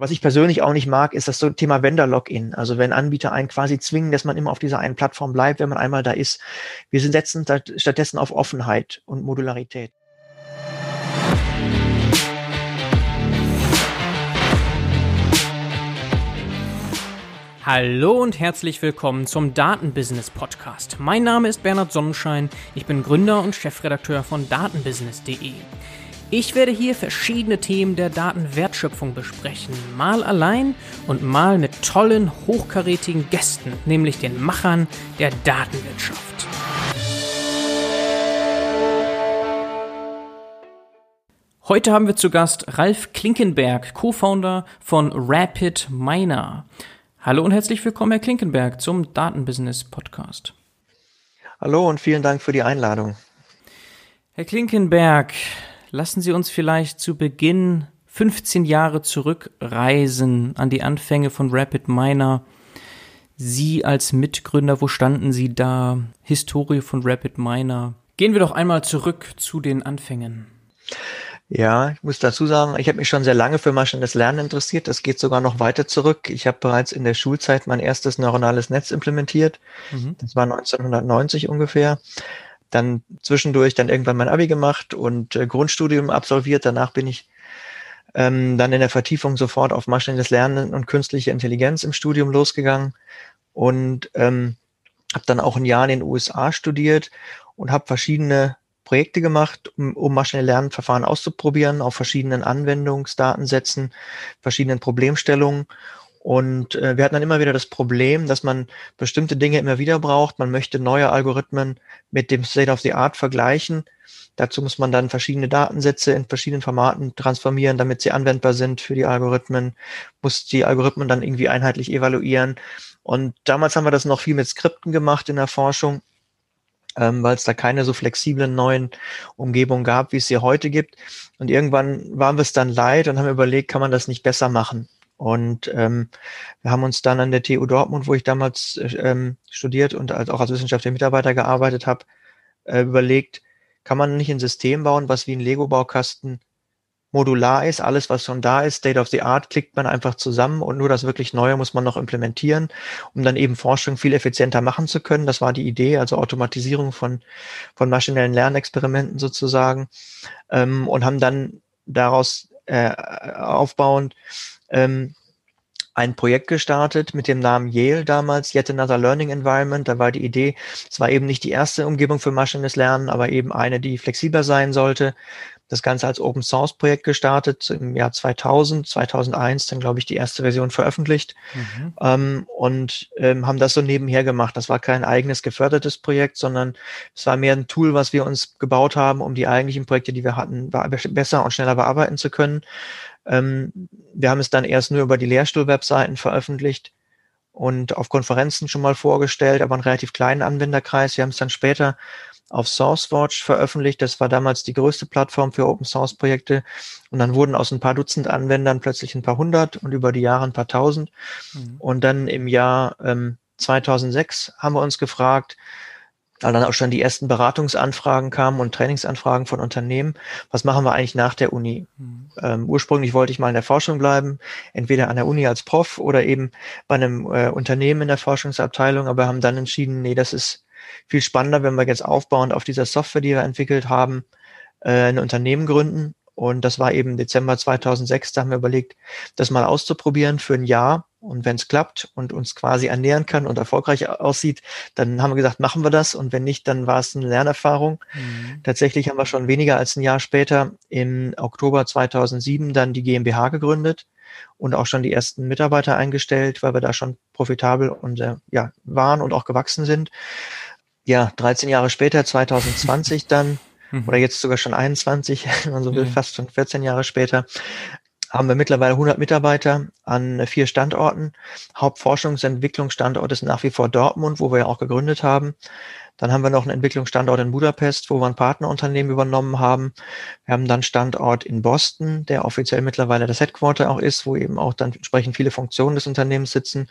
Was ich persönlich auch nicht mag, ist das so Thema Vendor-Login. Also wenn Anbieter einen quasi zwingen, dass man immer auf dieser einen Plattform bleibt, wenn man einmal da ist. Wir setzen stattdessen auf Offenheit und Modularität. Hallo und herzlich willkommen zum Datenbusiness Podcast. Mein Name ist Bernhard Sonnenschein. Ich bin Gründer und Chefredakteur von datenbusiness.de. Ich werde hier verschiedene Themen der Datenwertschöpfung besprechen, mal allein und mal mit tollen, hochkarätigen Gästen, nämlich den Machern der Datenwirtschaft. Heute haben wir zu Gast Ralf Klinkenberg, Co-Founder von Rapid Miner. Hallo und herzlich willkommen, Herr Klinkenberg, zum Datenbusiness Podcast. Hallo und vielen Dank für die Einladung. Herr Klinkenberg, lassen Sie uns vielleicht zu Beginn 15 Jahre zurückreisen an die Anfänge von Rapid Miner. Sie als Mitgründer, wo standen Sie da? Historie von Rapid Miner. Gehen wir doch einmal zurück zu den Anfängen. Ja, ich muss dazu sagen, ich habe mich schon sehr lange für maschinelles Lernen interessiert. Das geht sogar noch weiter zurück. Ich habe bereits in der Schulzeit mein erstes neuronales Netz implementiert. Mhm. Das war 1990 ungefähr dann zwischendurch dann irgendwann mein Abi gemacht und äh, Grundstudium absolviert. Danach bin ich ähm, dann in der Vertiefung sofort auf maschinelles Lernen und künstliche Intelligenz im Studium losgegangen und ähm, habe dann auch ein Jahr in den USA studiert und habe verschiedene Projekte gemacht, um, um maschinelle Lernverfahren auszuprobieren auf verschiedenen Anwendungsdatensätzen, verschiedenen Problemstellungen und äh, wir hatten dann immer wieder das Problem, dass man bestimmte Dinge immer wieder braucht. Man möchte neue Algorithmen mit dem State of the Art vergleichen. Dazu muss man dann verschiedene Datensätze in verschiedenen Formaten transformieren, damit sie anwendbar sind für die Algorithmen, muss die Algorithmen dann irgendwie einheitlich evaluieren. Und damals haben wir das noch viel mit Skripten gemacht in der Forschung, ähm, weil es da keine so flexiblen neuen Umgebungen gab, wie es sie heute gibt. Und irgendwann waren wir es dann leid und haben überlegt, kann man das nicht besser machen? Und ähm, wir haben uns dann an der TU Dortmund, wo ich damals äh, ähm, studiert und als, auch als wissenschaftlicher Mitarbeiter gearbeitet habe, äh, überlegt, kann man nicht ein System bauen, was wie ein Lego-Baukasten modular ist, alles, was schon da ist, State of the Art, klickt man einfach zusammen und nur das wirklich Neue muss man noch implementieren, um dann eben Forschung viel effizienter machen zu können. Das war die Idee, also Automatisierung von, von maschinellen Lernexperimenten sozusagen ähm, und haben dann daraus äh, aufbauend ähm, ein Projekt gestartet mit dem Namen Yale damals, Yet Another Learning Environment. Da war die Idee, es war eben nicht die erste Umgebung für maschinelles Lernen, aber eben eine, die flexibler sein sollte. Das Ganze als Open Source Projekt gestartet im Jahr 2000, 2001 dann glaube ich die erste Version veröffentlicht mhm. ähm, und ähm, haben das so nebenher gemacht. Das war kein eigenes gefördertes Projekt, sondern es war mehr ein Tool, was wir uns gebaut haben, um die eigentlichen Projekte, die wir hatten, besser und schneller bearbeiten zu können. Ähm, wir haben es dann erst nur über die Lehrstuhl-Webseiten veröffentlicht und auf Konferenzen schon mal vorgestellt, aber einen relativ kleinen Anwenderkreis. Wir haben es dann später auf SourceWatch veröffentlicht. Das war damals die größte Plattform für Open Source Projekte. Und dann wurden aus ein paar Dutzend Anwendern plötzlich ein paar hundert und über die Jahre ein paar tausend. Mhm. Und dann im Jahr ähm, 2006 haben wir uns gefragt, weil dann auch schon die ersten Beratungsanfragen kamen und Trainingsanfragen von Unternehmen. Was machen wir eigentlich nach der Uni? Mhm. Ähm, ursprünglich wollte ich mal in der Forschung bleiben, entweder an der Uni als Prof oder eben bei einem äh, Unternehmen in der Forschungsabteilung, aber haben dann entschieden, nee, das ist viel spannender, wenn wir jetzt aufbauend auf dieser Software, die wir entwickelt haben, äh, ein Unternehmen gründen. Und das war eben Dezember 2006, da haben wir überlegt, das mal auszuprobieren für ein Jahr und wenn es klappt und uns quasi ernähren kann und erfolgreich aussieht, dann haben wir gesagt, machen wir das. Und wenn nicht, dann war es eine Lernerfahrung. Mhm. Tatsächlich haben wir schon weniger als ein Jahr später im Oktober 2007 dann die GmbH gegründet und auch schon die ersten Mitarbeiter eingestellt, weil wir da schon profitabel und äh, ja, waren und auch gewachsen sind. Ja, 13 Jahre später, 2020 dann, mhm. oder jetzt sogar schon 21, wenn man so will, fast schon 14 Jahre später, haben wir mittlerweile 100 Mitarbeiter an vier Standorten. Hauptforschungsentwicklungsstandort ist nach wie vor Dortmund, wo wir ja auch gegründet haben. Dann haben wir noch einen Entwicklungsstandort in Budapest, wo wir ein Partnerunternehmen übernommen haben. Wir haben dann Standort in Boston, der offiziell mittlerweile das Headquarter auch ist, wo eben auch dann entsprechend viele Funktionen des Unternehmens sitzen.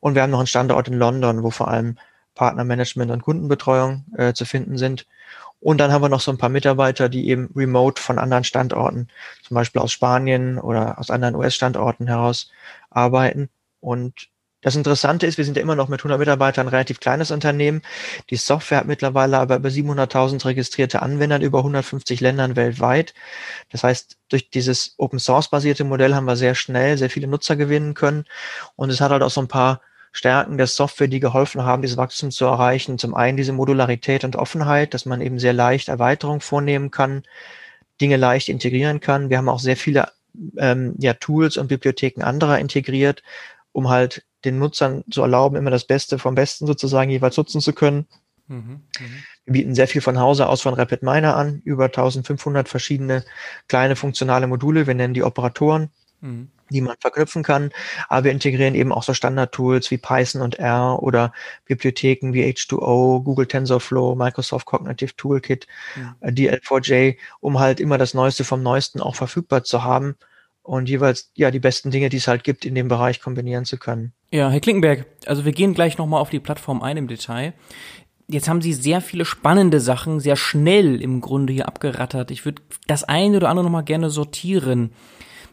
Und wir haben noch einen Standort in London, wo vor allem Partnermanagement und Kundenbetreuung äh, zu finden sind. Und dann haben wir noch so ein paar Mitarbeiter, die eben remote von anderen Standorten, zum Beispiel aus Spanien oder aus anderen US-Standorten heraus arbeiten. Und das Interessante ist, wir sind ja immer noch mit 100 Mitarbeitern ein relativ kleines Unternehmen. Die Software hat mittlerweile aber über 700.000 registrierte Anwender in über 150 Ländern weltweit. Das heißt, durch dieses Open Source basierte Modell haben wir sehr schnell sehr viele Nutzer gewinnen können. Und es hat halt auch so ein paar Stärken der Software, die geholfen haben, dieses Wachstum zu erreichen. Zum einen diese Modularität und Offenheit, dass man eben sehr leicht Erweiterungen vornehmen kann, Dinge leicht integrieren kann. Wir haben auch sehr viele ähm, ja, Tools und Bibliotheken anderer integriert, um halt den Nutzern zu erlauben, immer das Beste vom Besten sozusagen jeweils nutzen zu können. Mhm, mh. Wir bieten sehr viel von Hause aus von RapidMiner an, über 1500 verschiedene kleine funktionale Module. Wir nennen die Operatoren. Mhm die man verknüpfen kann. Aber wir integrieren eben auch so Standard-Tools wie Python und R oder Bibliotheken wie H2O, Google TensorFlow, Microsoft Cognitive Toolkit, ja. Äh, DL4J, um halt immer das Neueste vom Neuesten auch verfügbar zu haben und jeweils ja die besten Dinge, die es halt gibt, in dem Bereich kombinieren zu können. Ja, Herr Klinkenberg, also wir gehen gleich nochmal auf die Plattform ein im Detail. Jetzt haben Sie sehr viele spannende Sachen sehr schnell im Grunde hier abgerattert. Ich würde das eine oder andere nochmal gerne sortieren.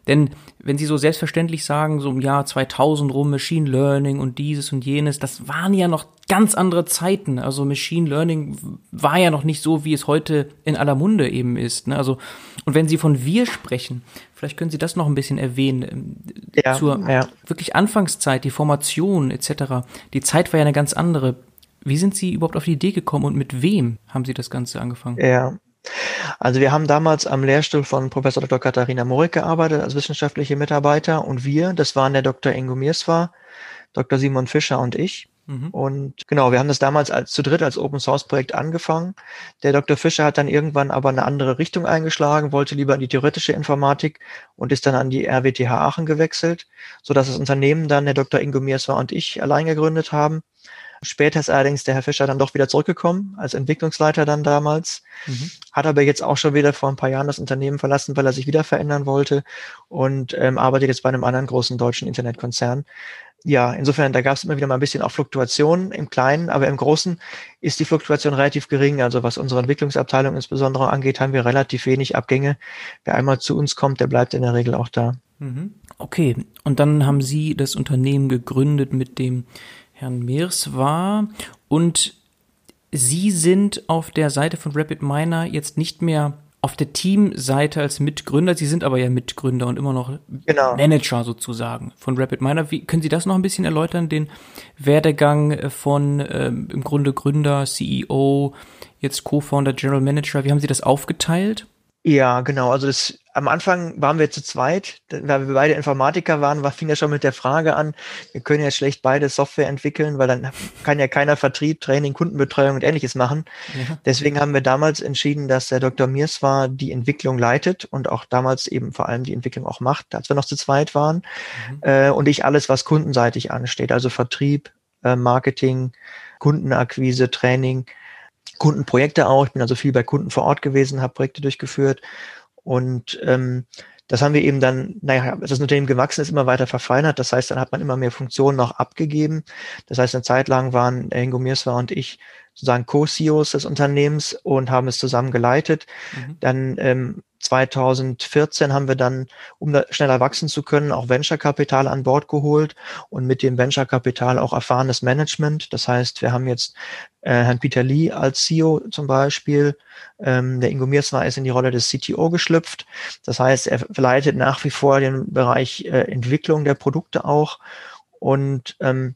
Denn wenn Sie so selbstverständlich sagen, so im Jahr 2000 rum Machine Learning und dieses und jenes, das waren ja noch ganz andere Zeiten. Also Machine Learning war ja noch nicht so, wie es heute in aller Munde eben ist. Ne? Also und wenn Sie von wir sprechen, vielleicht können Sie das noch ein bisschen erwähnen ähm, ja, zur ja. wirklich Anfangszeit, die Formation etc. Die Zeit war ja eine ganz andere. Wie sind Sie überhaupt auf die Idee gekommen und mit wem haben Sie das Ganze angefangen? Ja, also wir haben damals am Lehrstuhl von Professor Dr. Katharina Morik gearbeitet als wissenschaftliche Mitarbeiter und wir, das waren der Dr. Ingo Mirswa, Dr. Simon Fischer und ich. Mhm. Und genau, wir haben das damals als zu dritt als Open Source Projekt angefangen. Der Dr. Fischer hat dann irgendwann aber eine andere Richtung eingeschlagen, wollte lieber in die theoretische Informatik und ist dann an die RWTH Aachen gewechselt, so dass das Unternehmen dann der Dr. Ingo Mirswa und ich allein gegründet haben. Später ist allerdings der Herr Fischer dann doch wieder zurückgekommen, als Entwicklungsleiter dann damals, mhm. hat aber jetzt auch schon wieder vor ein paar Jahren das Unternehmen verlassen, weil er sich wieder verändern wollte und ähm, arbeitet jetzt bei einem anderen großen deutschen Internetkonzern. Ja, insofern, da gab es immer wieder mal ein bisschen auch Fluktuationen im Kleinen, aber im Großen ist die Fluktuation relativ gering. Also was unsere Entwicklungsabteilung insbesondere angeht, haben wir relativ wenig Abgänge. Wer einmal zu uns kommt, der bleibt in der Regel auch da. Mhm. Okay, und dann haben Sie das Unternehmen gegründet mit dem Herrn Mirs war. Und Sie sind auf der Seite von Rapid Miner jetzt nicht mehr auf der Teamseite als Mitgründer. Sie sind aber ja Mitgründer und immer noch genau. Manager sozusagen von Rapid Miner. Wie, können Sie das noch ein bisschen erläutern, den Werdegang von ähm, im Grunde Gründer, CEO, jetzt Co-Founder, General Manager? Wie haben Sie das aufgeteilt? Ja, genau. Also das, am Anfang waren wir zu zweit, weil wir beide Informatiker waren, war, fing ja schon mit der Frage an, wir können ja schlecht beide Software entwickeln, weil dann kann ja keiner Vertrieb, Training, Kundenbetreuung und ähnliches machen. Ja. Deswegen haben wir damals entschieden, dass der Dr. Mirs war die Entwicklung leitet und auch damals eben vor allem die Entwicklung auch macht, als wir noch zu zweit waren. Mhm. Äh, und ich alles, was kundenseitig ansteht, also Vertrieb, äh, Marketing, Kundenakquise, Training, Kundenprojekte auch. Ich bin also viel bei Kunden vor Ort gewesen, habe Projekte durchgeführt und ähm, das haben wir eben dann, naja, das Unternehmen gewachsen ist, immer weiter verfeinert. Das heißt, dann hat man immer mehr Funktionen noch abgegeben. Das heißt, eine Zeit lang waren Ingo Mirswa und ich sozusagen Co-CEOs des Unternehmens und haben es zusammen geleitet. Mhm. Dann ähm, 2014 haben wir dann, um da schneller wachsen zu können, auch Venture-Kapital an Bord geholt und mit dem Venture-Kapital auch erfahrenes Management. Das heißt, wir haben jetzt äh, Herrn Peter Lee als CEO zum Beispiel. Ähm, der Ingo Miersner ist in die Rolle des CTO geschlüpft. Das heißt, er leitet nach wie vor den Bereich äh, Entwicklung der Produkte auch und ähm,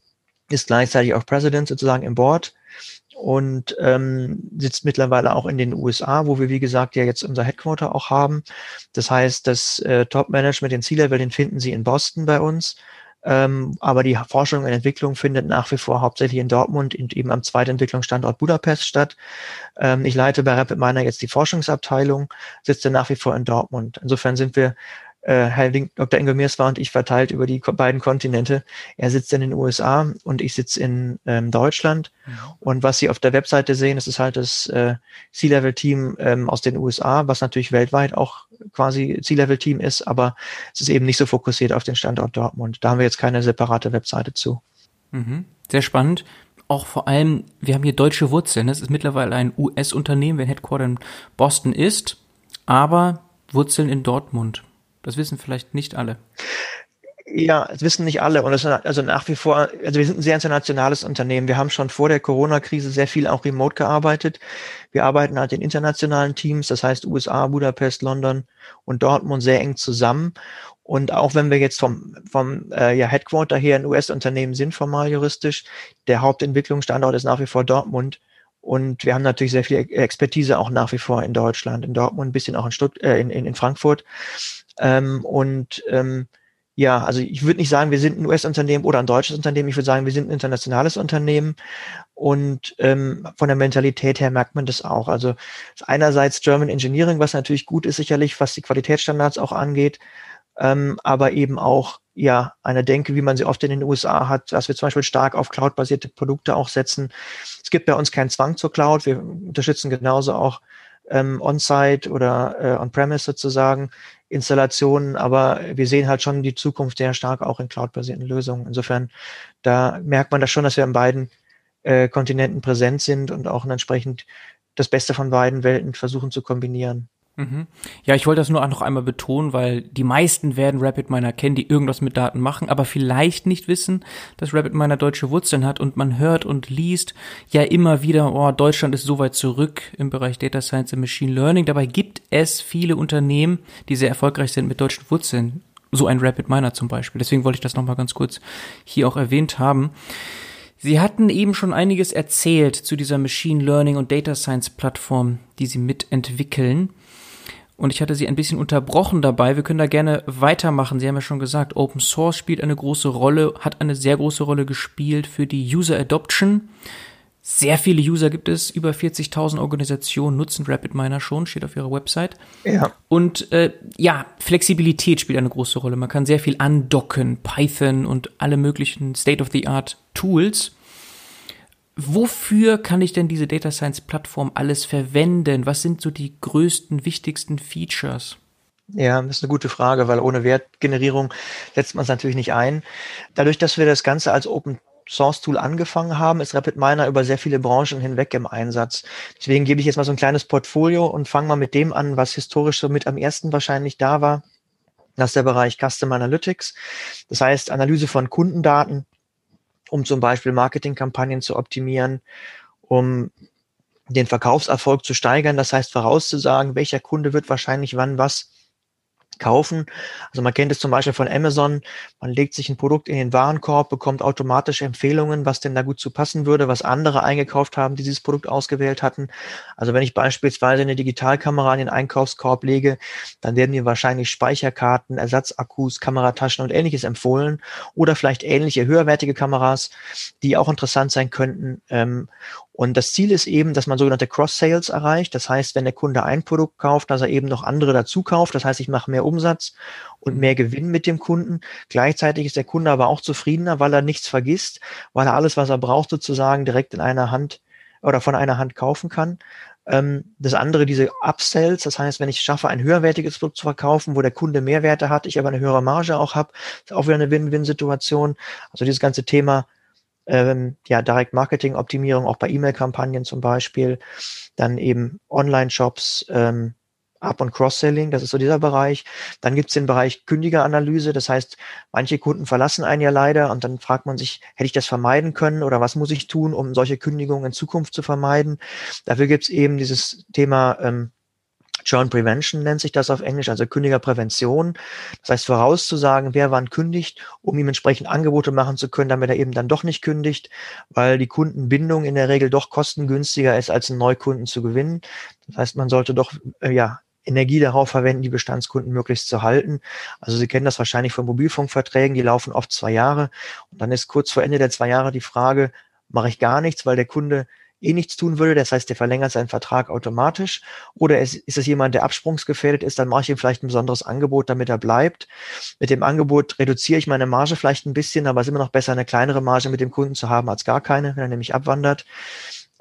ist gleichzeitig auch President sozusagen im Board und ähm, sitzt mittlerweile auch in den USA, wo wir, wie gesagt, ja jetzt unser Headquarter auch haben. Das heißt, das äh, Top-Management, den C-Level, den finden Sie in Boston bei uns. Ähm, aber die Forschung und Entwicklung findet nach wie vor hauptsächlich in Dortmund und eben am zweiten Entwicklungsstandort Budapest statt. Ähm, ich leite bei RapidMiner jetzt die Forschungsabteilung, sitze nach wie vor in Dortmund. Insofern sind wir Herr Dr. Ingo war und ich verteilt über die beiden Kontinente. Er sitzt in den USA und ich sitze in ähm, Deutschland. Und was Sie auf der Webseite sehen, das ist halt das äh, C-Level-Team ähm, aus den USA, was natürlich weltweit auch quasi C-Level-Team ist, aber es ist eben nicht so fokussiert auf den Standort Dortmund. Da haben wir jetzt keine separate Webseite zu. Mhm. Sehr spannend. auch vor allem, wir haben hier deutsche Wurzeln. Es ist mittlerweile ein US-Unternehmen, wenn Headquarter in Boston ist, aber Wurzeln in Dortmund. Das wissen vielleicht nicht alle. Ja, das wissen nicht alle. Und das ist also nach wie vor, also wir sind ein sehr internationales Unternehmen. Wir haben schon vor der Corona-Krise sehr viel auch remote gearbeitet. Wir arbeiten halt in internationalen Teams, das heißt USA, Budapest, London und Dortmund sehr eng zusammen. Und auch wenn wir jetzt vom, vom äh, ja, Headquarter her ein US-Unternehmen sind, formal juristisch, der Hauptentwicklungsstandort ist nach wie vor Dortmund. Und wir haben natürlich sehr viel Expertise auch nach wie vor in Deutschland, in Dortmund, ein bisschen auch in, Stutt äh, in, in, in Frankfurt. Ähm, und ähm, ja, also ich würde nicht sagen, wir sind ein US-Unternehmen oder ein deutsches Unternehmen. Ich würde sagen, wir sind ein internationales Unternehmen. Und ähm, von der Mentalität her merkt man das auch. Also einerseits German Engineering, was natürlich gut ist, sicherlich, was die Qualitätsstandards auch angeht, ähm, aber eben auch ja eine Denke, wie man sie oft in den USA hat, dass wir zum Beispiel stark auf cloud-basierte Produkte auch setzen. Es gibt bei uns keinen Zwang zur Cloud. Wir unterstützen genauso auch ähm, On-Site oder äh, On-Premise sozusagen Installationen, aber wir sehen halt schon die Zukunft sehr stark auch in cloud-basierten Lösungen. Insofern, da merkt man das schon, dass wir in beiden äh, Kontinenten präsent sind und auch entsprechend das Beste von beiden Welten versuchen zu kombinieren. Mhm. Ja, ich wollte das nur auch noch einmal betonen, weil die meisten werden RapidMiner kennen, die irgendwas mit Daten machen, aber vielleicht nicht wissen, dass RapidMiner deutsche Wurzeln hat und man hört und liest ja immer wieder, oh, Deutschland ist so weit zurück im Bereich Data Science und Machine Learning. Dabei gibt es viele Unternehmen, die sehr erfolgreich sind mit deutschen Wurzeln. So ein RapidMiner zum Beispiel. Deswegen wollte ich das nochmal ganz kurz hier auch erwähnt haben. Sie hatten eben schon einiges erzählt zu dieser Machine Learning und Data Science Plattform, die Sie mitentwickeln und ich hatte sie ein bisschen unterbrochen dabei. Wir können da gerne weitermachen. Sie haben ja schon gesagt, Open Source spielt eine große Rolle, hat eine sehr große Rolle gespielt für die User Adoption. Sehr viele User gibt es, über 40.000 Organisationen nutzen RapidMiner schon, steht auf ihrer Website. Ja. Und äh, ja, Flexibilität spielt eine große Rolle. Man kann sehr viel andocken, Python und alle möglichen State-of-the-Art Tools wofür kann ich denn diese Data Science Plattform alles verwenden? Was sind so die größten, wichtigsten Features? Ja, das ist eine gute Frage, weil ohne Wertgenerierung setzt man es natürlich nicht ein. Dadurch, dass wir das Ganze als Open Source Tool angefangen haben, ist RapidMiner über sehr viele Branchen hinweg im Einsatz. Deswegen gebe ich jetzt mal so ein kleines Portfolio und fange mal mit dem an, was historisch so mit am ersten wahrscheinlich da war. Das ist der Bereich Custom Analytics. Das heißt, Analyse von Kundendaten, um zum Beispiel Marketingkampagnen zu optimieren, um den Verkaufserfolg zu steigern. Das heißt, vorauszusagen, welcher Kunde wird wahrscheinlich wann was kaufen. Also man kennt es zum Beispiel von Amazon. Man legt sich ein Produkt in den Warenkorb, bekommt automatisch Empfehlungen, was denn da gut zu passen würde, was andere eingekauft haben, die dieses Produkt ausgewählt hatten. Also wenn ich beispielsweise eine Digitalkamera in den Einkaufskorb lege, dann werden mir wahrscheinlich Speicherkarten, Ersatzakkus, Kamerataschen und ähnliches empfohlen oder vielleicht ähnliche höherwertige Kameras, die auch interessant sein könnten. Ähm, und das Ziel ist eben, dass man sogenannte Cross-Sales erreicht. Das heißt, wenn der Kunde ein Produkt kauft, dass er eben noch andere dazu kauft. Das heißt, ich mache mehr Umsatz und mehr Gewinn mit dem Kunden. Gleichzeitig ist der Kunde aber auch zufriedener, weil er nichts vergisst, weil er alles, was er braucht, sozusagen direkt in einer Hand oder von einer Hand kaufen kann. Ähm, das andere, diese Upsells, das heißt, wenn ich schaffe, ein höherwertiges Produkt zu verkaufen, wo der Kunde Mehrwerte hat, ich aber eine höhere Marge auch habe, ist auch wieder eine Win-Win-Situation. Also dieses ganze Thema ähm, ja, Direct Marketing Optimierung, auch bei E-Mail-Kampagnen zum Beispiel, dann eben Online-Shops, ähm, Up- und Cross-Selling, das ist so dieser Bereich. Dann gibt es den Bereich Kündigeranalyse, das heißt, manche Kunden verlassen einen ja leider und dann fragt man sich, hätte ich das vermeiden können oder was muss ich tun, um solche Kündigungen in Zukunft zu vermeiden? Dafür gibt es eben dieses Thema ähm, Churn Prevention nennt sich das auf Englisch, also Kündigerprävention. Das heißt, vorauszusagen, wer wann kündigt, um ihm entsprechend Angebote machen zu können, damit er eben dann doch nicht kündigt, weil die Kundenbindung in der Regel doch kostengünstiger ist, als einen Neukunden zu gewinnen. Das heißt, man sollte doch, äh, ja, Energie darauf verwenden, die Bestandskunden möglichst zu halten. Also Sie kennen das wahrscheinlich von Mobilfunkverträgen, die laufen oft zwei Jahre. Und dann ist kurz vor Ende der zwei Jahre die Frage, mache ich gar nichts, weil der Kunde eh nichts tun würde, das heißt, der verlängert seinen Vertrag automatisch, oder es, ist es jemand, der absprungsgefährdet ist, dann mache ich ihm vielleicht ein besonderes Angebot, damit er bleibt. Mit dem Angebot reduziere ich meine Marge vielleicht ein bisschen, aber es ist immer noch besser, eine kleinere Marge mit dem Kunden zu haben als gar keine, wenn er nämlich abwandert.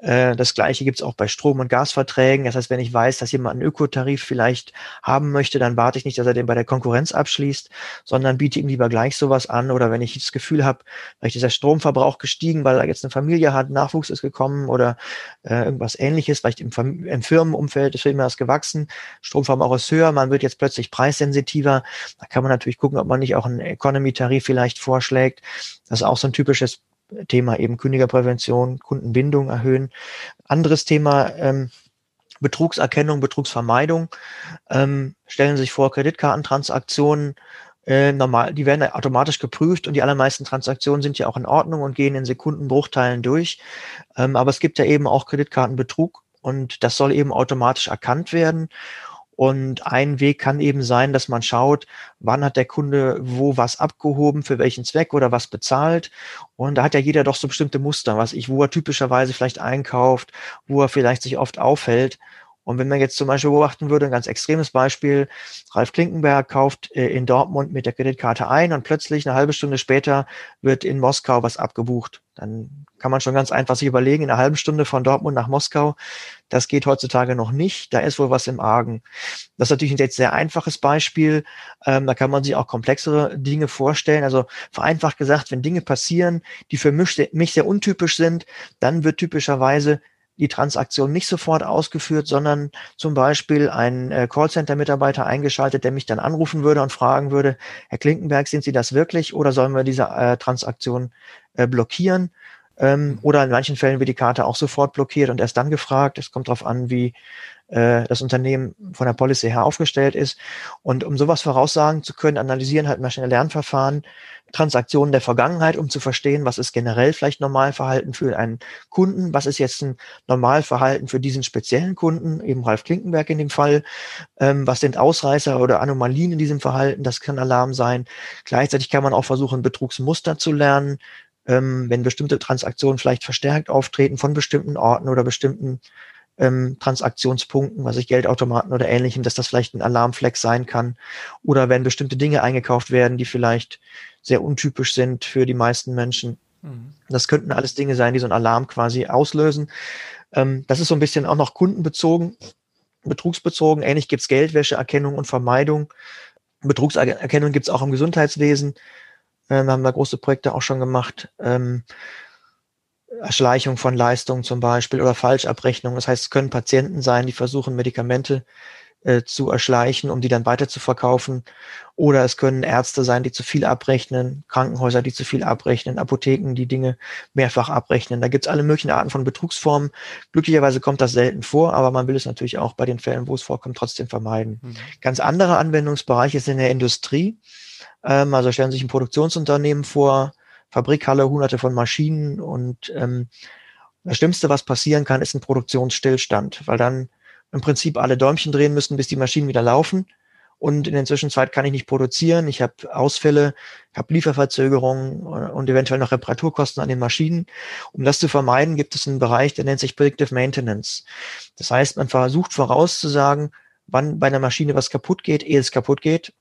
Äh, das gleiche gibt es auch bei Strom- und Gasverträgen. Das heißt, wenn ich weiß, dass jemand einen Ökotarif vielleicht haben möchte, dann warte ich nicht, dass er den bei der Konkurrenz abschließt, sondern biete ihm lieber gleich sowas an. Oder wenn ich das Gefühl habe, vielleicht ist der Stromverbrauch gestiegen, weil er jetzt eine Familie hat, Nachwuchs ist gekommen oder äh, irgendwas ähnliches, vielleicht im, im Firmenumfeld ist immer das gewachsen, Stromverbrauch ist höher, man wird jetzt plötzlich preissensitiver. Da kann man natürlich gucken, ob man nicht auch einen Economy-Tarif vielleicht vorschlägt. Das ist auch so ein typisches Thema eben Kündigerprävention, Kundenbindung erhöhen. Anderes Thema, ähm, Betrugserkennung, Betrugsvermeidung. Ähm, stellen Sie sich vor, Kreditkartentransaktionen, äh, normal, die werden automatisch geprüft und die allermeisten Transaktionen sind ja auch in Ordnung und gehen in Sekundenbruchteilen durch. Ähm, aber es gibt ja eben auch Kreditkartenbetrug und das soll eben automatisch erkannt werden. Und ein Weg kann eben sein, dass man schaut, wann hat der Kunde wo was abgehoben, für welchen Zweck oder was bezahlt. Und da hat ja jeder doch so bestimmte Muster, was ich, wo er typischerweise vielleicht einkauft, wo er vielleicht sich oft aufhält. Und wenn man jetzt zum Beispiel beobachten würde, ein ganz extremes Beispiel, Ralf Klinkenberg kauft äh, in Dortmund mit der Kreditkarte ein und plötzlich eine halbe Stunde später wird in Moskau was abgebucht. Dann kann man schon ganz einfach sich überlegen, in einer halben Stunde von Dortmund nach Moskau, das geht heutzutage noch nicht, da ist wohl was im Argen. Das ist natürlich ein sehr einfaches Beispiel, ähm, da kann man sich auch komplexere Dinge vorstellen. Also vereinfacht gesagt, wenn Dinge passieren, die für mich sehr untypisch sind, dann wird typischerweise die Transaktion nicht sofort ausgeführt, sondern zum Beispiel ein äh, Callcenter-Mitarbeiter eingeschaltet, der mich dann anrufen würde und fragen würde, Herr Klinkenberg, sind Sie das wirklich oder sollen wir diese äh, Transaktion äh, blockieren? Ähm, oder in manchen Fällen wird die Karte auch sofort blockiert und erst dann gefragt. Es kommt darauf an, wie äh, das Unternehmen von der Policy her aufgestellt ist. Und um sowas voraussagen zu können, analysieren halt maschinelle Lernverfahren Transaktionen der Vergangenheit, um zu verstehen, was ist generell vielleicht Normalverhalten für einen Kunden, was ist jetzt ein Normalverhalten für diesen speziellen Kunden, eben Ralf Klinkenberg in dem Fall, ähm, was sind Ausreißer oder Anomalien in diesem Verhalten, das kann Alarm sein. Gleichzeitig kann man auch versuchen, Betrugsmuster zu lernen, ähm, wenn bestimmte Transaktionen vielleicht verstärkt auftreten von bestimmten Orten oder bestimmten ähm, Transaktionspunkten, was ich Geldautomaten oder ähnlichem, dass das vielleicht ein Alarmfleck sein kann. Oder wenn bestimmte Dinge eingekauft werden, die vielleicht sehr untypisch sind für die meisten Menschen. Mhm. Das könnten alles Dinge sein, die so einen Alarm quasi auslösen. Ähm, das ist so ein bisschen auch noch kundenbezogen, betrugsbezogen. Ähnlich gibt's Geldwäscheerkennung und Vermeidung. Betrugserkennung gibt's auch im Gesundheitswesen. Ähm, haben wir große Projekte auch schon gemacht. Ähm, Erschleichung von Leistungen zum Beispiel oder Falschabrechnung. Das heißt, es können Patienten sein, die versuchen, Medikamente äh, zu erschleichen, um die dann weiter zu verkaufen. Oder es können Ärzte sein, die zu viel abrechnen, Krankenhäuser, die zu viel abrechnen, Apotheken, die Dinge mehrfach abrechnen. Da gibt es alle möglichen Arten von Betrugsformen. Glücklicherweise kommt das selten vor, aber man will es natürlich auch bei den Fällen, wo es vorkommt, trotzdem vermeiden. Mhm. Ganz andere Anwendungsbereiche sind in der Industrie. Ähm, also stellen Sie sich ein Produktionsunternehmen vor, Fabrikhalle, hunderte von Maschinen und ähm, das Schlimmste, was passieren kann, ist ein Produktionsstillstand, weil dann im Prinzip alle Däumchen drehen müssen, bis die Maschinen wieder laufen. Und in der Zwischenzeit kann ich nicht produzieren. Ich habe Ausfälle, habe Lieferverzögerungen und eventuell noch Reparaturkosten an den Maschinen. Um das zu vermeiden, gibt es einen Bereich, der nennt sich Predictive Maintenance. Das heißt, man versucht vorauszusagen, wann bei einer Maschine was kaputt geht, ehe es kaputt geht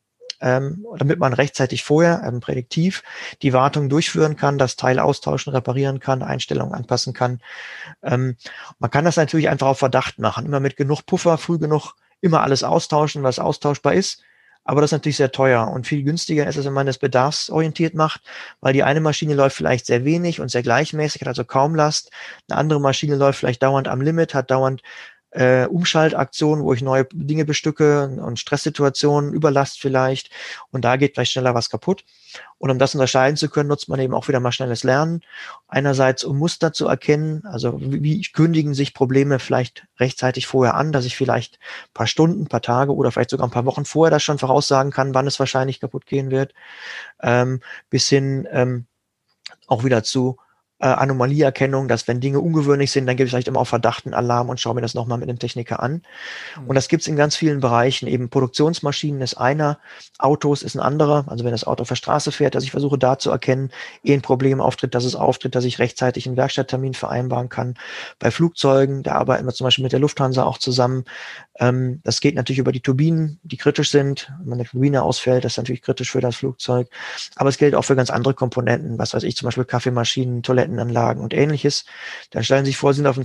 ähm, damit man rechtzeitig vorher ähm, prädiktiv die Wartung durchführen kann, das Teil austauschen, reparieren kann, Einstellungen anpassen kann. Ähm, man kann das natürlich einfach auf Verdacht machen, immer mit genug Puffer, früh genug, immer alles austauschen, was austauschbar ist. Aber das ist natürlich sehr teuer und viel günstiger ist es, wenn man das bedarfsorientiert macht, weil die eine Maschine läuft vielleicht sehr wenig und sehr gleichmäßig, hat also kaum Last. Eine andere Maschine läuft vielleicht dauernd am Limit, hat dauernd äh, Umschaltaktionen, wo ich neue Dinge bestücke und Stresssituationen, Überlast vielleicht und da geht vielleicht schneller was kaputt. Und um das unterscheiden zu können, nutzt man eben auch wieder mal schnelles Lernen. Einerseits, um Muster zu erkennen, also wie, kündigen sich Probleme vielleicht rechtzeitig vorher an, dass ich vielleicht paar Stunden, paar Tage oder vielleicht sogar ein paar Wochen vorher das schon voraussagen kann, wann es wahrscheinlich kaputt gehen wird, ähm, bis hin ähm, auch wieder zu äh, Anomalieerkennung, dass wenn Dinge ungewöhnlich sind, dann gebe ich vielleicht immer auf Verdacht einen Alarm und schaue mir das nochmal mit dem Techniker an. Mhm. Und das gibt's in ganz vielen Bereichen. Eben Produktionsmaschinen ist einer, Autos ist ein anderer. Also wenn das Auto auf der Straße fährt, dass ich versuche da zu erkennen, ehe ein Problem auftritt, dass es auftritt, dass ich rechtzeitig einen Werkstatttermin vereinbaren kann. Bei Flugzeugen, da arbeiten wir zum Beispiel mit der Lufthansa auch zusammen. Ähm, das geht natürlich über die Turbinen, die kritisch sind. Wenn eine Turbine ausfällt, das ist natürlich kritisch für das Flugzeug. Aber es gilt auch für ganz andere Komponenten. Was weiß ich, zum Beispiel Kaffeemaschinen, Toiletten Toilettenanlagen und ähnliches. Dann stellen Sie sich vor, Sie sind auf einem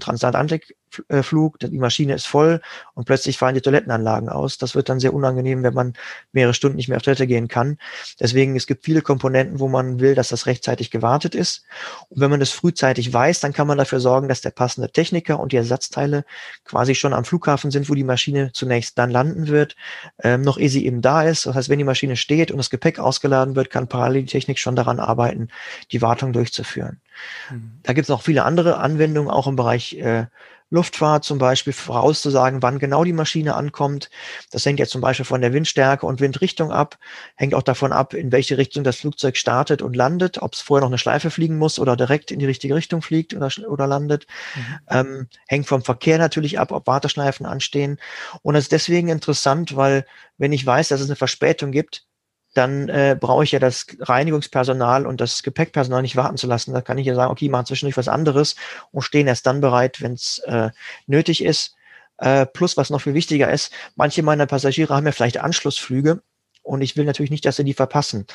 Transatlantikflug, die Maschine ist voll und plötzlich fallen die Toilettenanlagen aus. Das wird dann sehr unangenehm, wenn man mehrere Stunden nicht mehr auf Toilette gehen kann. Deswegen, es gibt viele Komponenten, wo man will, dass das rechtzeitig gewartet ist. Und wenn man das frühzeitig weiß, dann kann man dafür sorgen, dass der passende Techniker und die Ersatzteile quasi schon am Flughafen sind, wo die Maschine zunächst dann landen wird, ähm, noch ehe sie eben da ist. Das heißt, wenn die Maschine steht und das Gepäck ausgeladen wird, kann parallel die Technik schon daran arbeiten, die Wartung durchzuführen. Mhm. Da gibt es noch viele andere Anwendungen, auch im Bereich äh, Luftfahrt zum Beispiel vorauszusagen, wann genau die Maschine ankommt. Das hängt ja zum Beispiel von der Windstärke und Windrichtung ab, hängt auch davon ab, in welche Richtung das Flugzeug startet und landet, ob es vorher noch eine Schleife fliegen muss oder direkt in die richtige Richtung fliegt oder, oder landet. Mhm. Ähm, hängt vom Verkehr natürlich ab, ob Warteschleifen anstehen. Und das ist deswegen interessant, weil wenn ich weiß, dass es eine Verspätung gibt, dann äh, brauche ich ja das Reinigungspersonal und das Gepäckpersonal nicht warten zu lassen. Da kann ich ja sagen, okay, machen zwischendurch was anderes und stehen erst dann bereit, wenn es äh, nötig ist. Äh, plus, was noch viel wichtiger ist, manche meiner Passagiere haben ja vielleicht Anschlussflüge und ich will natürlich nicht, dass sie die verpassen.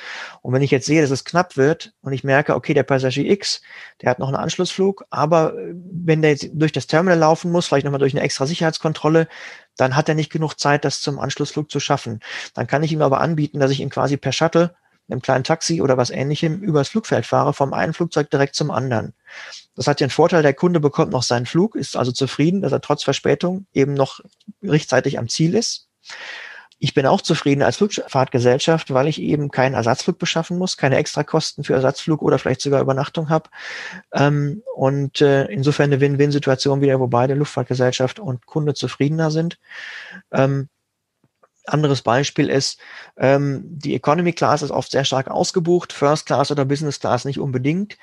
Und wenn ich jetzt sehe, dass es knapp wird und ich merke, okay, der Passagier X, der hat noch einen Anschlussflug, aber äh, wenn der jetzt durch das Terminal laufen muss, vielleicht nochmal durch eine extra Sicherheitskontrolle, dann hat er nicht genug Zeit, das zum Anschlussflug zu schaffen. Dann kann ich ihm aber anbieten, dass ich ihn quasi per Shuttle, einem kleinen Taxi oder was ähnlichem übers Flugfeld fahre, vom einen Flugzeug direkt zum anderen. Das hat den Vorteil, der Kunde bekommt noch seinen Flug, ist also zufrieden, dass er trotz Verspätung eben noch rechtzeitig am Ziel ist. Ich bin auch zufrieden als Flugfahrtgesellschaft, weil ich eben keinen Ersatzflug beschaffen muss, keine Extrakosten für Ersatzflug oder vielleicht sogar Übernachtung habe. Ähm, und äh, insofern eine Win-Win-Situation wieder, wo beide Luftfahrtgesellschaft und Kunde zufriedener sind. Ähm, anderes Beispiel ist, ähm, die Economy Class ist oft sehr stark ausgebucht, First Class oder Business Class nicht unbedingt.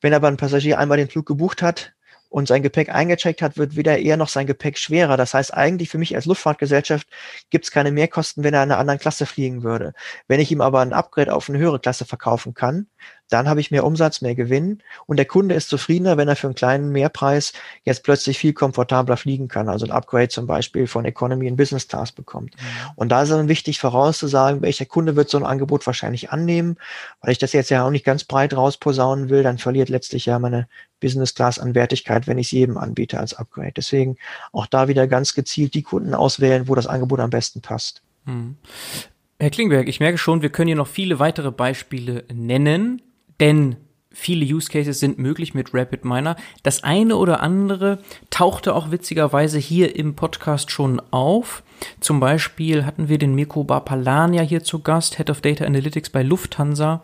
Wenn aber ein Passagier einmal den Flug gebucht hat, und sein Gepäck eingecheckt hat, wird wieder eher noch sein Gepäck schwerer. Das heißt, eigentlich für mich als Luftfahrtgesellschaft gibt es keine Mehrkosten, wenn er in einer anderen Klasse fliegen würde. Wenn ich ihm aber ein Upgrade auf eine höhere Klasse verkaufen kann, dann habe ich mehr Umsatz, mehr Gewinn und der Kunde ist zufriedener, wenn er für einen kleinen Mehrpreis jetzt plötzlich viel komfortabler fliegen kann, also ein Upgrade zum Beispiel von Economy in Business Class bekommt. Mhm. Und da ist dann wichtig vorauszusagen, welcher Kunde wird so ein Angebot wahrscheinlich annehmen, weil ich das jetzt ja auch nicht ganz breit rausposaunen will, dann verliert letztlich ja meine Business Class an Wertigkeit, wenn ich es jedem anbiete als Upgrade. Deswegen auch da wieder ganz gezielt die Kunden auswählen, wo das Angebot am besten passt. Mhm. Herr Klingberg, ich merke schon, wir können hier noch viele weitere Beispiele nennen. Denn viele Use Cases sind möglich mit Rapid Miner. Das eine oder andere tauchte auch witzigerweise hier im Podcast schon auf. Zum Beispiel hatten wir den Mirko Barpalania hier zu Gast, Head of Data Analytics bei Lufthansa.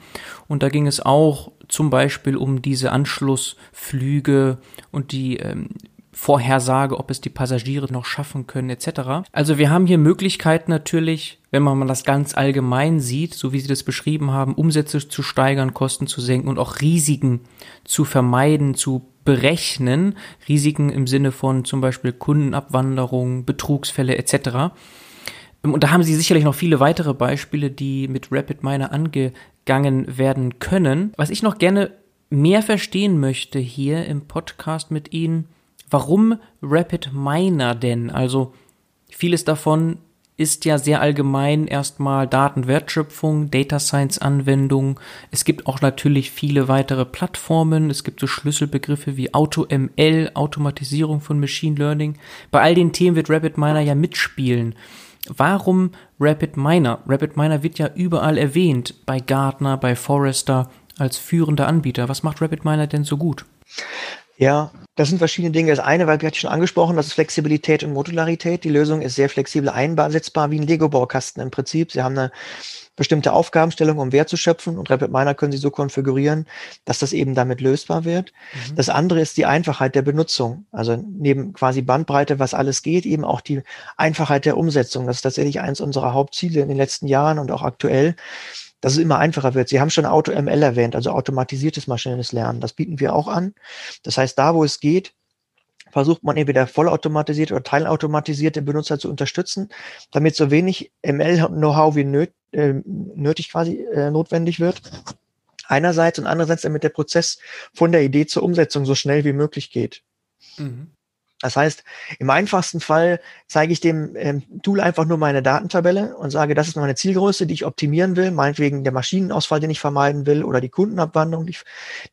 Und da ging es auch zum Beispiel um diese Anschlussflüge und die ähm, Vorhersage, ob es die Passagiere noch schaffen können, etc. Also wir haben hier Möglichkeiten natürlich, wenn man das ganz allgemein sieht, so wie Sie das beschrieben haben, Umsätze zu steigern, Kosten zu senken und auch Risiken zu vermeiden, zu berechnen. Risiken im Sinne von zum Beispiel Kundenabwanderung, Betrugsfälle etc. Und da haben Sie sicherlich noch viele weitere Beispiele, die mit Rapid Miner angegangen werden können. Was ich noch gerne mehr verstehen möchte hier im Podcast mit Ihnen, Warum Rapid Miner denn? Also vieles davon ist ja sehr allgemein erstmal Datenwertschöpfung, Data Science Anwendung. Es gibt auch natürlich viele weitere Plattformen. Es gibt so Schlüsselbegriffe wie AutoML, Automatisierung von Machine Learning. Bei all den Themen wird Rapid Miner ja mitspielen. Warum Rapid Miner? Rapid Miner wird ja überall erwähnt, bei Gartner, bei Forrester als führender Anbieter. Was macht Rapid Miner denn so gut? Ja, das sind verschiedene Dinge. Das eine, weil wir hatten schon angesprochen, das ist Flexibilität und Modularität. Die Lösung ist sehr flexibel einsetzbar, wie ein Lego-Baukasten im Prinzip. Sie haben eine bestimmte Aufgabenstellung, um Wert zu schöpfen und Rapid Miner können Sie so konfigurieren, dass das eben damit lösbar wird. Mhm. Das andere ist die Einfachheit der Benutzung. Also neben quasi Bandbreite, was alles geht, eben auch die Einfachheit der Umsetzung. Das ist tatsächlich eins unserer Hauptziele in den letzten Jahren und auch aktuell dass es immer einfacher wird. Sie haben schon AutoML erwähnt, also automatisiertes maschinelles Lernen. Das bieten wir auch an. Das heißt, da wo es geht, versucht man entweder vollautomatisiert oder teilautomatisiert den Benutzer zu unterstützen, damit so wenig ML-Know-how wie nöt, äh, nötig quasi äh, notwendig wird. Einerseits und andererseits, damit der Prozess von der Idee zur Umsetzung so schnell wie möglich geht. Mhm. Das heißt, im einfachsten Fall zeige ich dem ähm, Tool einfach nur meine Datentabelle und sage, das ist meine Zielgröße, die ich optimieren will, meinetwegen der Maschinenausfall, den ich vermeiden will oder die Kundenabwandlung, die ich,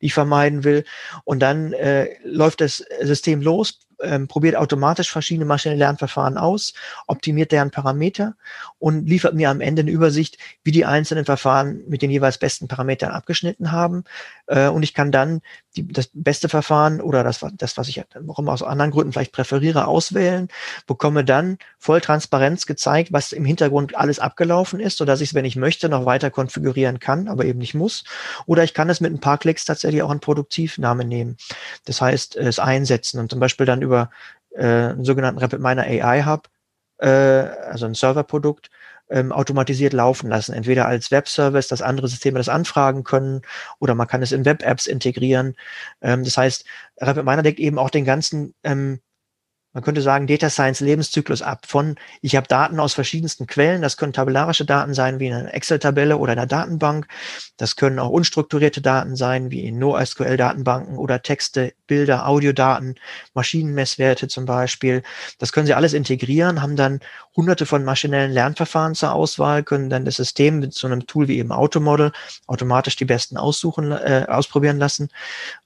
die ich vermeiden will. Und dann äh, läuft das System los, ähm, probiert automatisch verschiedene maschinelle Lernverfahren aus, optimiert deren Parameter und liefert mir am Ende eine Übersicht, wie die einzelnen Verfahren mit den jeweils besten Parametern abgeschnitten haben. Äh, und ich kann dann die, das beste Verfahren oder das, das, was ich warum aus anderen Gründen vielleicht präferiere, auswählen, bekomme dann voll Transparenz gezeigt, was im Hintergrund alles abgelaufen ist, sodass ich es, wenn ich möchte, noch weiter konfigurieren kann, aber eben nicht muss. Oder ich kann es mit ein paar Klicks tatsächlich auch einen Produktivnamen nehmen. Das heißt, es einsetzen und zum Beispiel dann über äh, einen sogenannten Rapid Miner AI Hub, äh, also ein Serverprodukt, ähm, automatisiert laufen lassen. Entweder als Webservice, dass andere Systeme das anfragen können, oder man kann es in Web-Apps integrieren. Ähm, das heißt, Rapid Miner deckt eben auch den ganzen ähm, man könnte sagen, Data Science Lebenszyklus ab von, ich habe Daten aus verschiedensten Quellen, das können tabellarische Daten sein, wie eine Excel-Tabelle oder eine Datenbank, das können auch unstrukturierte Daten sein, wie in NoSQL-Datenbanken oder Texte, Bilder, Audiodaten, Maschinenmesswerte zum Beispiel. Das können Sie alles integrieren, haben dann hunderte von maschinellen Lernverfahren zur Auswahl, können dann das System mit so einem Tool wie eben Automodel automatisch die besten aussuchen, äh, ausprobieren lassen.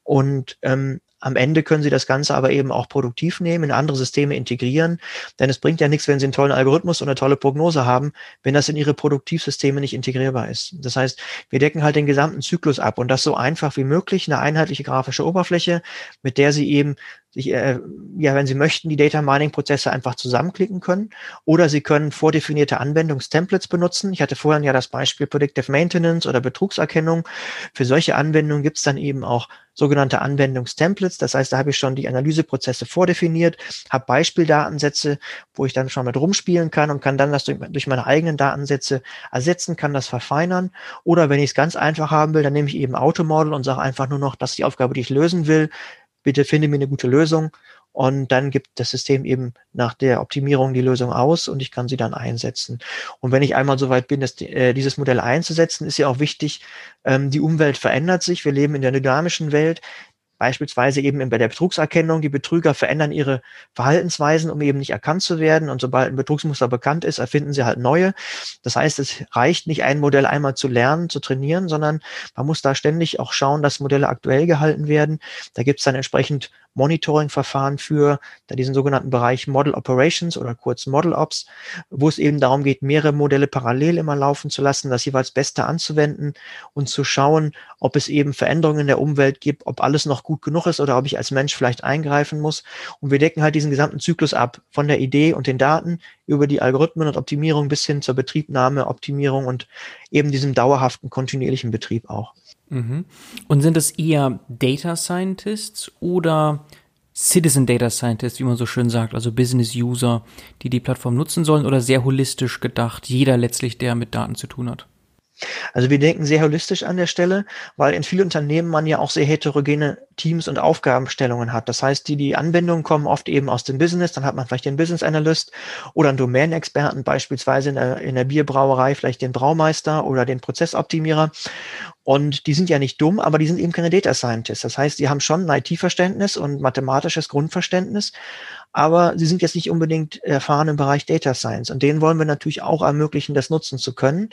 Und ähm, am Ende können Sie das Ganze aber eben auch produktiv nehmen, in andere Systeme integrieren, denn es bringt ja nichts, wenn Sie einen tollen Algorithmus und eine tolle Prognose haben, wenn das in Ihre Produktivsysteme nicht integrierbar ist. Das heißt, wir decken halt den gesamten Zyklus ab und das so einfach wie möglich, eine einheitliche grafische Oberfläche, mit der Sie eben sich, äh, ja, wenn Sie möchten, die Data Mining Prozesse einfach zusammenklicken können. Oder Sie können vordefinierte Anwendungstemplates benutzen. Ich hatte vorhin ja das Beispiel Predictive Maintenance oder Betrugserkennung. Für solche Anwendungen gibt es dann eben auch sogenannte Anwendungstemplates. Das heißt, da habe ich schon die Analyseprozesse vordefiniert, habe Beispieldatensätze, wo ich dann schon mit rumspielen kann und kann dann das durch, durch meine eigenen Datensätze ersetzen, kann das verfeinern. Oder wenn ich es ganz einfach haben will, dann nehme ich eben Automodel und sage einfach nur noch, dass die Aufgabe, die ich lösen will, bitte finde mir eine gute Lösung und dann gibt das System eben nach der Optimierung die Lösung aus und ich kann sie dann einsetzen. Und wenn ich einmal so weit bin, die, äh, dieses Modell einzusetzen, ist ja auch wichtig, ähm, die Umwelt verändert sich. Wir leben in der dynamischen Welt. Beispielsweise eben bei der Betrugserkennung. Die Betrüger verändern ihre Verhaltensweisen, um eben nicht erkannt zu werden. Und sobald ein Betrugsmuster bekannt ist, erfinden sie halt neue. Das heißt, es reicht nicht, ein Modell einmal zu lernen, zu trainieren, sondern man muss da ständig auch schauen, dass Modelle aktuell gehalten werden. Da gibt es dann entsprechend Monitoring-Verfahren für da diesen sogenannten Bereich Model Operations oder kurz Model Ops, wo es eben darum geht, mehrere Modelle parallel immer laufen zu lassen, das jeweils Beste anzuwenden und zu schauen, ob es eben Veränderungen in der Umwelt gibt, ob alles noch gut genug ist oder ob ich als Mensch vielleicht eingreifen muss. Und wir decken halt diesen gesamten Zyklus ab, von der Idee und den Daten über die Algorithmen und Optimierung bis hin zur Betriebnahme, Optimierung und eben diesem dauerhaften, kontinuierlichen Betrieb auch. Mhm. Und sind es eher Data Scientists oder Citizen Data Scientists, wie man so schön sagt, also Business User, die die Plattform nutzen sollen oder sehr holistisch gedacht, jeder letztlich, der mit Daten zu tun hat? Also wir denken sehr holistisch an der Stelle, weil in vielen Unternehmen man ja auch sehr heterogene Teams und Aufgabenstellungen hat. Das heißt, die, die Anwendungen kommen oft eben aus dem Business, dann hat man vielleicht den Business Analyst oder einen Domain-Experten, beispielsweise in der, in der Bierbrauerei vielleicht den Braumeister oder den Prozessoptimierer. Und die sind ja nicht dumm, aber die sind eben keine Data Scientists. Das heißt, die haben schon ein IT-Verständnis und mathematisches Grundverständnis, aber sie sind jetzt nicht unbedingt erfahren im Bereich Data Science. Und denen wollen wir natürlich auch ermöglichen, das nutzen zu können.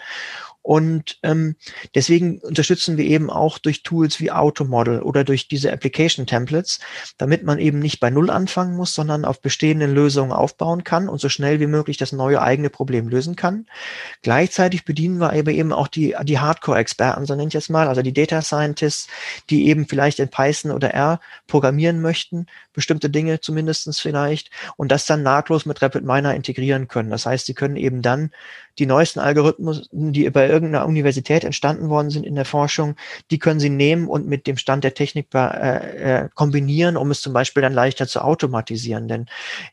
Und ähm, deswegen unterstützen wir eben auch durch Tools wie Automodel oder durch diese Application Templates, damit man eben nicht bei Null anfangen muss, sondern auf bestehenden Lösungen aufbauen kann und so schnell wie möglich das neue eigene Problem lösen kann. Gleichzeitig bedienen wir aber eben auch die, die Hardcore-Experten, so nenne ich es mal, also die Data Scientists, die eben vielleicht in Python oder R programmieren möchten, bestimmte Dinge zumindestens vielleicht, und das dann nahtlos mit Rapid Miner integrieren können. Das heißt, sie können eben dann die neuesten Algorithmen, die bei irgendeiner Universität entstanden worden sind in der Forschung, die können Sie nehmen und mit dem Stand der Technik äh, äh, kombinieren, um es zum Beispiel dann leichter zu automatisieren. Denn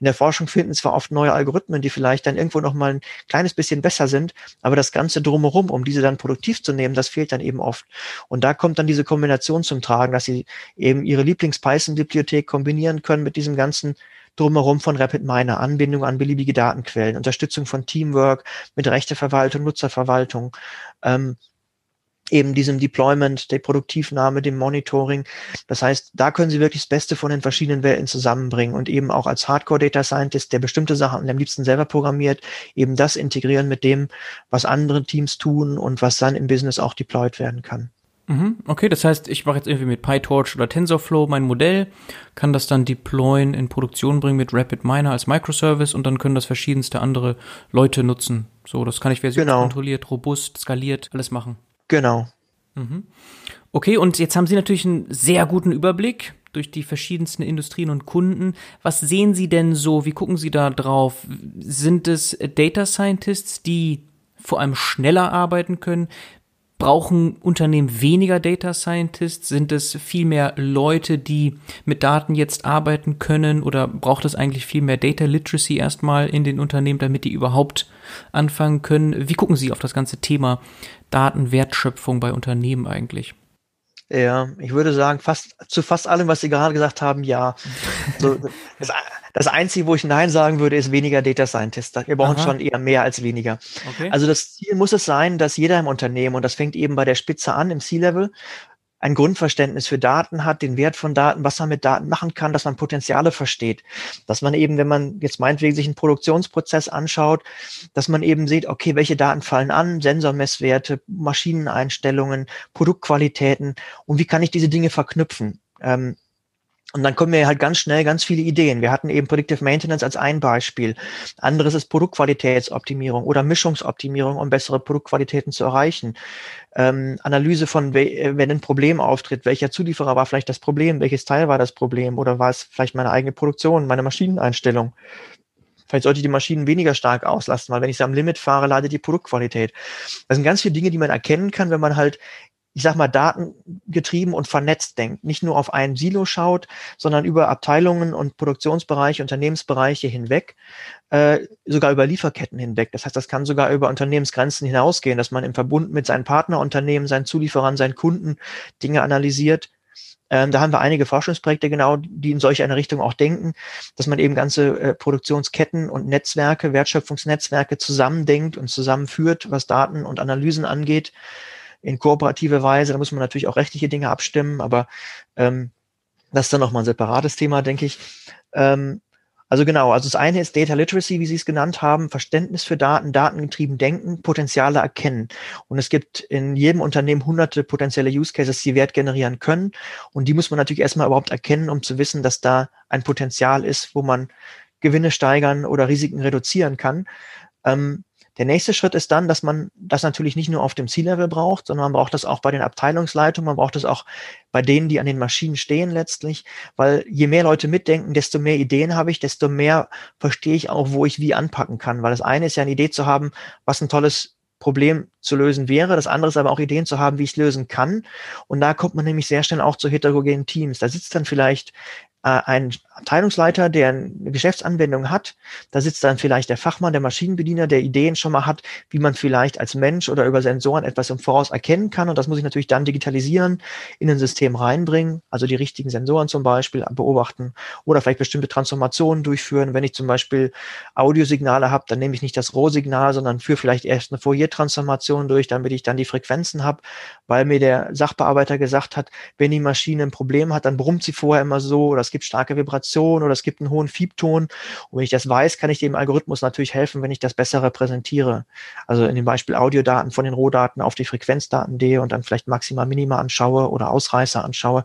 in der Forschung finden zwar oft neue Algorithmen, die vielleicht dann irgendwo noch mal ein kleines bisschen besser sind, aber das Ganze drumherum, um diese dann produktiv zu nehmen, das fehlt dann eben oft. Und da kommt dann diese Kombination zum Tragen, dass Sie eben Ihre Lieblings-Python-Bibliothek kombinieren können mit diesem ganzen drumherum von Rapid Miner, Anbindung an beliebige Datenquellen, Unterstützung von Teamwork mit Rechteverwaltung, Nutzerverwaltung. Ähm, eben diesem Deployment, der Produktivnahme, dem Monitoring. Das heißt, da können Sie wirklich das Beste von den verschiedenen Welten zusammenbringen und eben auch als Hardcore Data Scientist, der bestimmte Sachen am liebsten selber programmiert, eben das integrieren mit dem, was andere Teams tun und was dann im Business auch deployed werden kann. Mhm, okay, das heißt, ich mache jetzt irgendwie mit PyTorch oder TensorFlow mein Modell, kann das dann deployen, in Produktion bringen mit RapidMiner als Microservice und dann können das verschiedenste andere Leute nutzen. So, das kann ich versionskontrolliert, genau. robust, skaliert, alles machen. Genau. Mhm. Okay, und jetzt haben Sie natürlich einen sehr guten Überblick durch die verschiedensten Industrien und Kunden. Was sehen Sie denn so? Wie gucken Sie da drauf? Sind es Data Scientists, die vor allem schneller arbeiten können? Brauchen Unternehmen weniger Data Scientists? Sind es viel mehr Leute, die mit Daten jetzt arbeiten können? Oder braucht es eigentlich viel mehr Data Literacy erstmal in den Unternehmen, damit die überhaupt anfangen können? Wie gucken Sie auf das ganze Thema Datenwertschöpfung bei Unternehmen eigentlich? Ja, ich würde sagen, fast zu fast allem, was Sie gerade gesagt haben, ja. So, das, das, Einzige, wo ich Nein sagen würde, ist weniger Data Scientist. Wir brauchen Aha. schon eher mehr als weniger. Okay. Also das Ziel muss es sein, dass jeder im Unternehmen, und das fängt eben bei der Spitze an, im C-Level, ein Grundverständnis für Daten hat, den Wert von Daten, was man mit Daten machen kann, dass man Potenziale versteht. Dass man eben, wenn man jetzt meinetwegen sich einen Produktionsprozess anschaut, dass man eben sieht, okay, welche Daten fallen an, Sensormesswerte, Maschineneinstellungen, Produktqualitäten und wie kann ich diese Dinge verknüpfen? Ähm, und dann kommen mir halt ganz schnell ganz viele Ideen. Wir hatten eben Predictive Maintenance als ein Beispiel. Anderes ist Produktqualitätsoptimierung oder Mischungsoptimierung, um bessere Produktqualitäten zu erreichen. Ähm, Analyse von, wenn ein Problem auftritt, welcher Zulieferer war vielleicht das Problem, welches Teil war das Problem oder war es vielleicht meine eigene Produktion, meine Maschineneinstellung. Vielleicht sollte ich die Maschinen weniger stark auslasten, weil wenn ich sie am Limit fahre, leidet die Produktqualität. Das sind ganz viele Dinge, die man erkennen kann, wenn man halt ich sag mal, datengetrieben und vernetzt denkt, nicht nur auf ein Silo schaut, sondern über Abteilungen und Produktionsbereiche, Unternehmensbereiche hinweg, äh, sogar über Lieferketten hinweg. Das heißt, das kann sogar über Unternehmensgrenzen hinausgehen, dass man im Verbund mit seinen Partnerunternehmen, seinen Zulieferern, seinen Kunden Dinge analysiert. Ähm, da haben wir einige Forschungsprojekte genau, die in solch eine Richtung auch denken, dass man eben ganze äh, Produktionsketten und Netzwerke, Wertschöpfungsnetzwerke zusammendenkt und zusammenführt, was Daten und Analysen angeht in kooperative Weise. Da muss man natürlich auch rechtliche Dinge abstimmen, aber ähm, das ist dann nochmal ein separates Thema, denke ich. Ähm, also genau, also das eine ist Data Literacy, wie Sie es genannt haben, Verständnis für Daten, datengetrieben denken, Potenziale erkennen. Und es gibt in jedem Unternehmen hunderte potenzielle Use Cases, die Wert generieren können. Und die muss man natürlich erstmal überhaupt erkennen, um zu wissen, dass da ein Potenzial ist, wo man Gewinne steigern oder Risiken reduzieren kann. Ähm, der nächste Schritt ist dann, dass man das natürlich nicht nur auf dem C-Level braucht, sondern man braucht das auch bei den Abteilungsleitungen, man braucht das auch bei denen, die an den Maschinen stehen letztlich, weil je mehr Leute mitdenken, desto mehr Ideen habe ich, desto mehr verstehe ich auch, wo ich wie anpacken kann. Weil das eine ist ja eine Idee zu haben, was ein tolles Problem zu lösen wäre. Das andere ist aber auch Ideen zu haben, wie ich es lösen kann. Und da kommt man nämlich sehr schnell auch zu heterogenen Teams. Da sitzt dann vielleicht ein Abteilungsleiter, der eine Geschäftsanwendung hat, da sitzt dann vielleicht der Fachmann, der Maschinenbediener, der Ideen schon mal hat, wie man vielleicht als Mensch oder über Sensoren etwas im Voraus erkennen kann. Und das muss ich natürlich dann digitalisieren, in ein System reinbringen, also die richtigen Sensoren zum Beispiel beobachten oder vielleicht bestimmte Transformationen durchführen. Wenn ich zum Beispiel Audiosignale habe, dann nehme ich nicht das Rohsignal, sondern führe vielleicht erst eine Fourier-Transformation durch, damit ich dann die Frequenzen habe, weil mir der Sachbearbeiter gesagt hat, wenn die Maschine ein Problem hat, dann brummt sie vorher immer so oder gibt starke Vibrationen oder es gibt einen hohen Fiebton. Und wenn ich das weiß, kann ich dem Algorithmus natürlich helfen, wenn ich das besser repräsentiere. Also in dem Beispiel Audiodaten von den Rohdaten auf die Frequenzdaten gehe und dann vielleicht Maxima, Minima anschaue oder Ausreißer anschaue.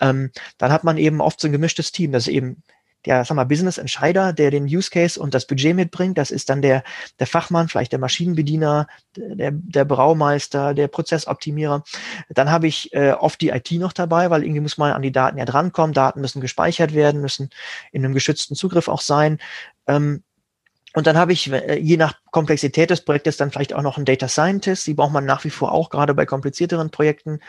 Ähm, dann hat man eben oft so ein gemischtes Team, das eben der sag mal, Business-Entscheider, der den Use Case und das Budget mitbringt. Das ist dann der, der Fachmann, vielleicht der Maschinenbediener, der, der Braumeister, der Prozessoptimierer. Dann habe ich äh, oft die IT noch dabei, weil irgendwie muss man an die Daten ja drankommen. Daten müssen gespeichert werden, müssen in einem geschützten Zugriff auch sein. Ähm, und dann habe ich, äh, je nach Komplexität des Projektes, dann vielleicht auch noch einen Data Scientist. Die braucht man nach wie vor auch, gerade bei komplizierteren Projekten.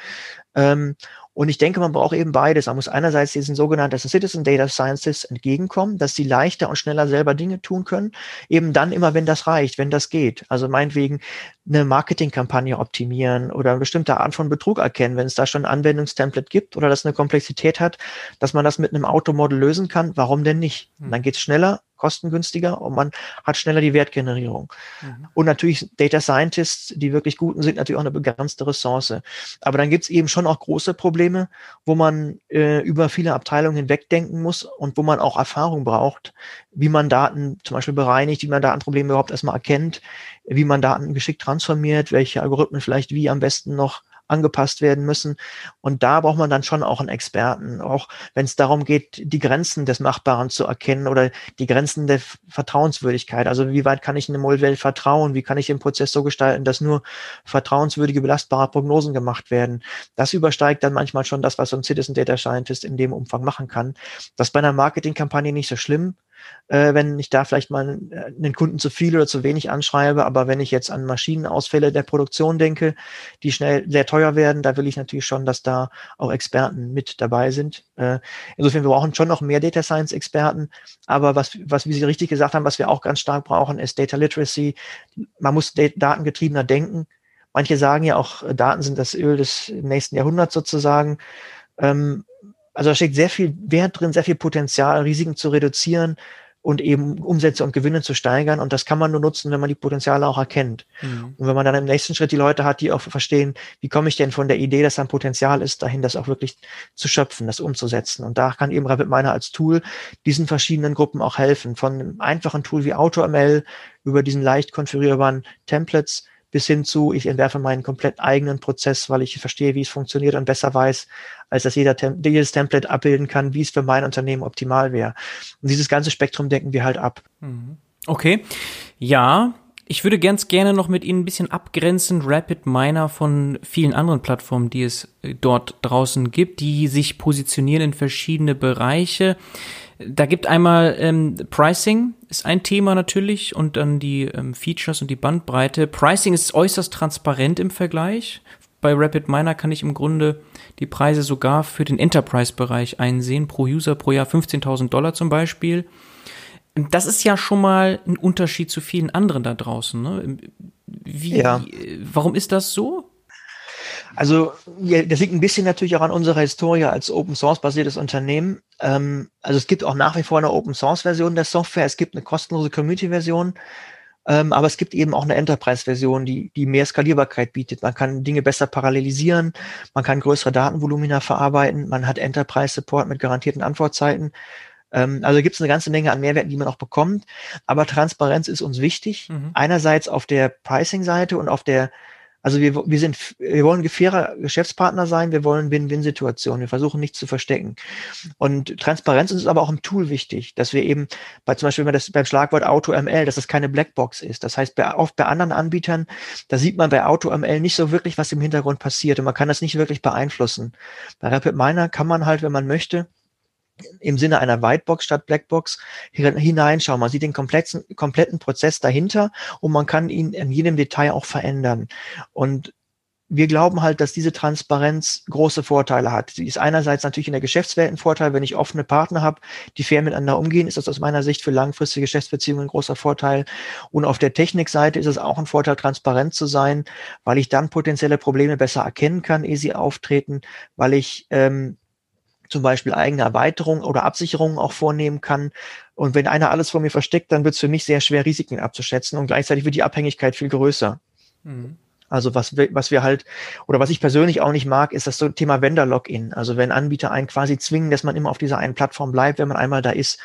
Ähm, und ich denke, man braucht eben beides. Man muss einerseits diesen sogenannten Citizen Data Scientists entgegenkommen, dass sie leichter und schneller selber Dinge tun können. Eben dann immer, wenn das reicht, wenn das geht. Also meinetwegen eine Marketingkampagne optimieren oder eine bestimmte Art von Betrug erkennen, wenn es da schon ein Anwendungstemplate gibt oder das eine Komplexität hat, dass man das mit einem Automodel lösen kann. Warum denn nicht? Und hm. dann geht's schneller kostengünstiger und man hat schneller die Wertgenerierung. Mhm. Und natürlich Data Scientists, die wirklich guten sind, natürlich auch eine begrenzte Ressource. Aber dann gibt's eben schon auch große Probleme, wo man äh, über viele Abteilungen hinwegdenken muss und wo man auch Erfahrung braucht, wie man Daten zum Beispiel bereinigt, wie man Datenprobleme überhaupt erstmal erkennt, wie man Daten geschickt transformiert, welche Algorithmen vielleicht wie am besten noch angepasst werden müssen. Und da braucht man dann schon auch einen Experten, auch wenn es darum geht, die Grenzen des Machbaren zu erkennen oder die Grenzen der Vertrauenswürdigkeit. Also wie weit kann ich einem Modell vertrauen? Wie kann ich den Prozess so gestalten, dass nur vertrauenswürdige, belastbare Prognosen gemacht werden? Das übersteigt dann manchmal schon das, was so ein Citizen Data Scientist in dem Umfang machen kann. Das ist bei einer Marketingkampagne nicht so schlimm äh, wenn ich da vielleicht mal einen Kunden zu viel oder zu wenig anschreibe. Aber wenn ich jetzt an Maschinenausfälle der Produktion denke, die schnell sehr teuer werden, da will ich natürlich schon, dass da auch Experten mit dabei sind. Äh, insofern, wir brauchen schon noch mehr Data Science Experten. Aber was, was, wie Sie richtig gesagt haben, was wir auch ganz stark brauchen, ist Data Literacy. Man muss datengetriebener denken. Manche sagen ja auch, Daten sind das Öl des nächsten Jahrhunderts sozusagen. Ähm, also da steckt sehr viel Wert drin, sehr viel Potenzial, Risiken zu reduzieren und eben Umsätze und Gewinne zu steigern. Und das kann man nur nutzen, wenn man die Potenziale auch erkennt. Mhm. Und wenn man dann im nächsten Schritt die Leute hat, die auch verstehen, wie komme ich denn von der Idee, dass da ein Potenzial ist, dahin das auch wirklich zu schöpfen, das umzusetzen. Und da kann eben RapidMiner als Tool diesen verschiedenen Gruppen auch helfen. Von einem einfachen Tool wie AutoML über diesen leicht konfigurierbaren Templates bis hin zu, ich entwerfe meinen komplett eigenen Prozess, weil ich verstehe, wie es funktioniert und besser weiß, als dass jeder Tem jedes Template abbilden kann, wie es für mein Unternehmen optimal wäre. Und dieses ganze Spektrum decken wir halt ab. Mhm. Okay. Ja, ich würde ganz gerne noch mit Ihnen ein bisschen abgrenzen, Rapid Miner von vielen anderen Plattformen, die es äh, dort draußen gibt, die sich positionieren in verschiedene Bereiche. Da gibt einmal ähm, Pricing ist ein Thema natürlich und dann die ähm, Features und die Bandbreite. Pricing ist äußerst transparent im Vergleich. Bei Rapid Miner kann ich im Grunde die Preise sogar für den Enterprise-Bereich einsehen, pro User pro Jahr 15.000 Dollar zum Beispiel. Das ist ja schon mal ein Unterschied zu vielen anderen da draußen. Ne? Wie, ja. Warum ist das so? Also das liegt ein bisschen natürlich auch an unserer Historie als Open Source basiertes Unternehmen. Ähm, also es gibt auch nach wie vor eine Open Source Version der Software, es gibt eine kostenlose Community Version, ähm, aber es gibt eben auch eine Enterprise Version, die, die mehr Skalierbarkeit bietet. Man kann Dinge besser parallelisieren, man kann größere Datenvolumina verarbeiten, man hat Enterprise Support mit garantierten Antwortzeiten. Ähm, also gibt es eine ganze Menge an Mehrwerten, die man auch bekommt. Aber Transparenz ist uns wichtig. Mhm. Einerseits auf der Pricing-Seite und auf der also wir, wir sind, wir wollen fairer Geschäftspartner sein, wir wollen Win-Win-Situationen, wir versuchen nichts zu verstecken. Und Transparenz ist aber auch im Tool wichtig, dass wir eben bei zum Beispiel das, beim Schlagwort AutoML, dass das keine Blackbox ist. Das heißt, bei, oft bei anderen Anbietern, da sieht man bei AutoML nicht so wirklich, was im Hintergrund passiert und man kann das nicht wirklich beeinflussen. Bei RapidMiner kann man halt, wenn man möchte, im Sinne einer Whitebox statt Blackbox hineinschauen. Man sieht den kompletten, kompletten Prozess dahinter und man kann ihn in jedem Detail auch verändern. Und wir glauben halt, dass diese Transparenz große Vorteile hat. Sie ist einerseits natürlich in der Geschäftswelt ein Vorteil. Wenn ich offene Partner habe, die fair miteinander umgehen, ist das aus meiner Sicht für langfristige Geschäftsbeziehungen ein großer Vorteil. Und auf der Technikseite ist es auch ein Vorteil, transparent zu sein, weil ich dann potenzielle Probleme besser erkennen kann, ehe sie auftreten, weil ich ähm, zum Beispiel eigene Erweiterungen oder Absicherungen auch vornehmen kann. Und wenn einer alles vor mir versteckt, dann wird es für mich sehr schwer, Risiken abzuschätzen und gleichzeitig wird die Abhängigkeit viel größer. Mhm. Also was wir, was wir halt, oder was ich persönlich auch nicht mag, ist das so Thema Vendor-Login. Also wenn Anbieter einen quasi zwingen, dass man immer auf dieser einen Plattform bleibt, wenn man einmal da ist.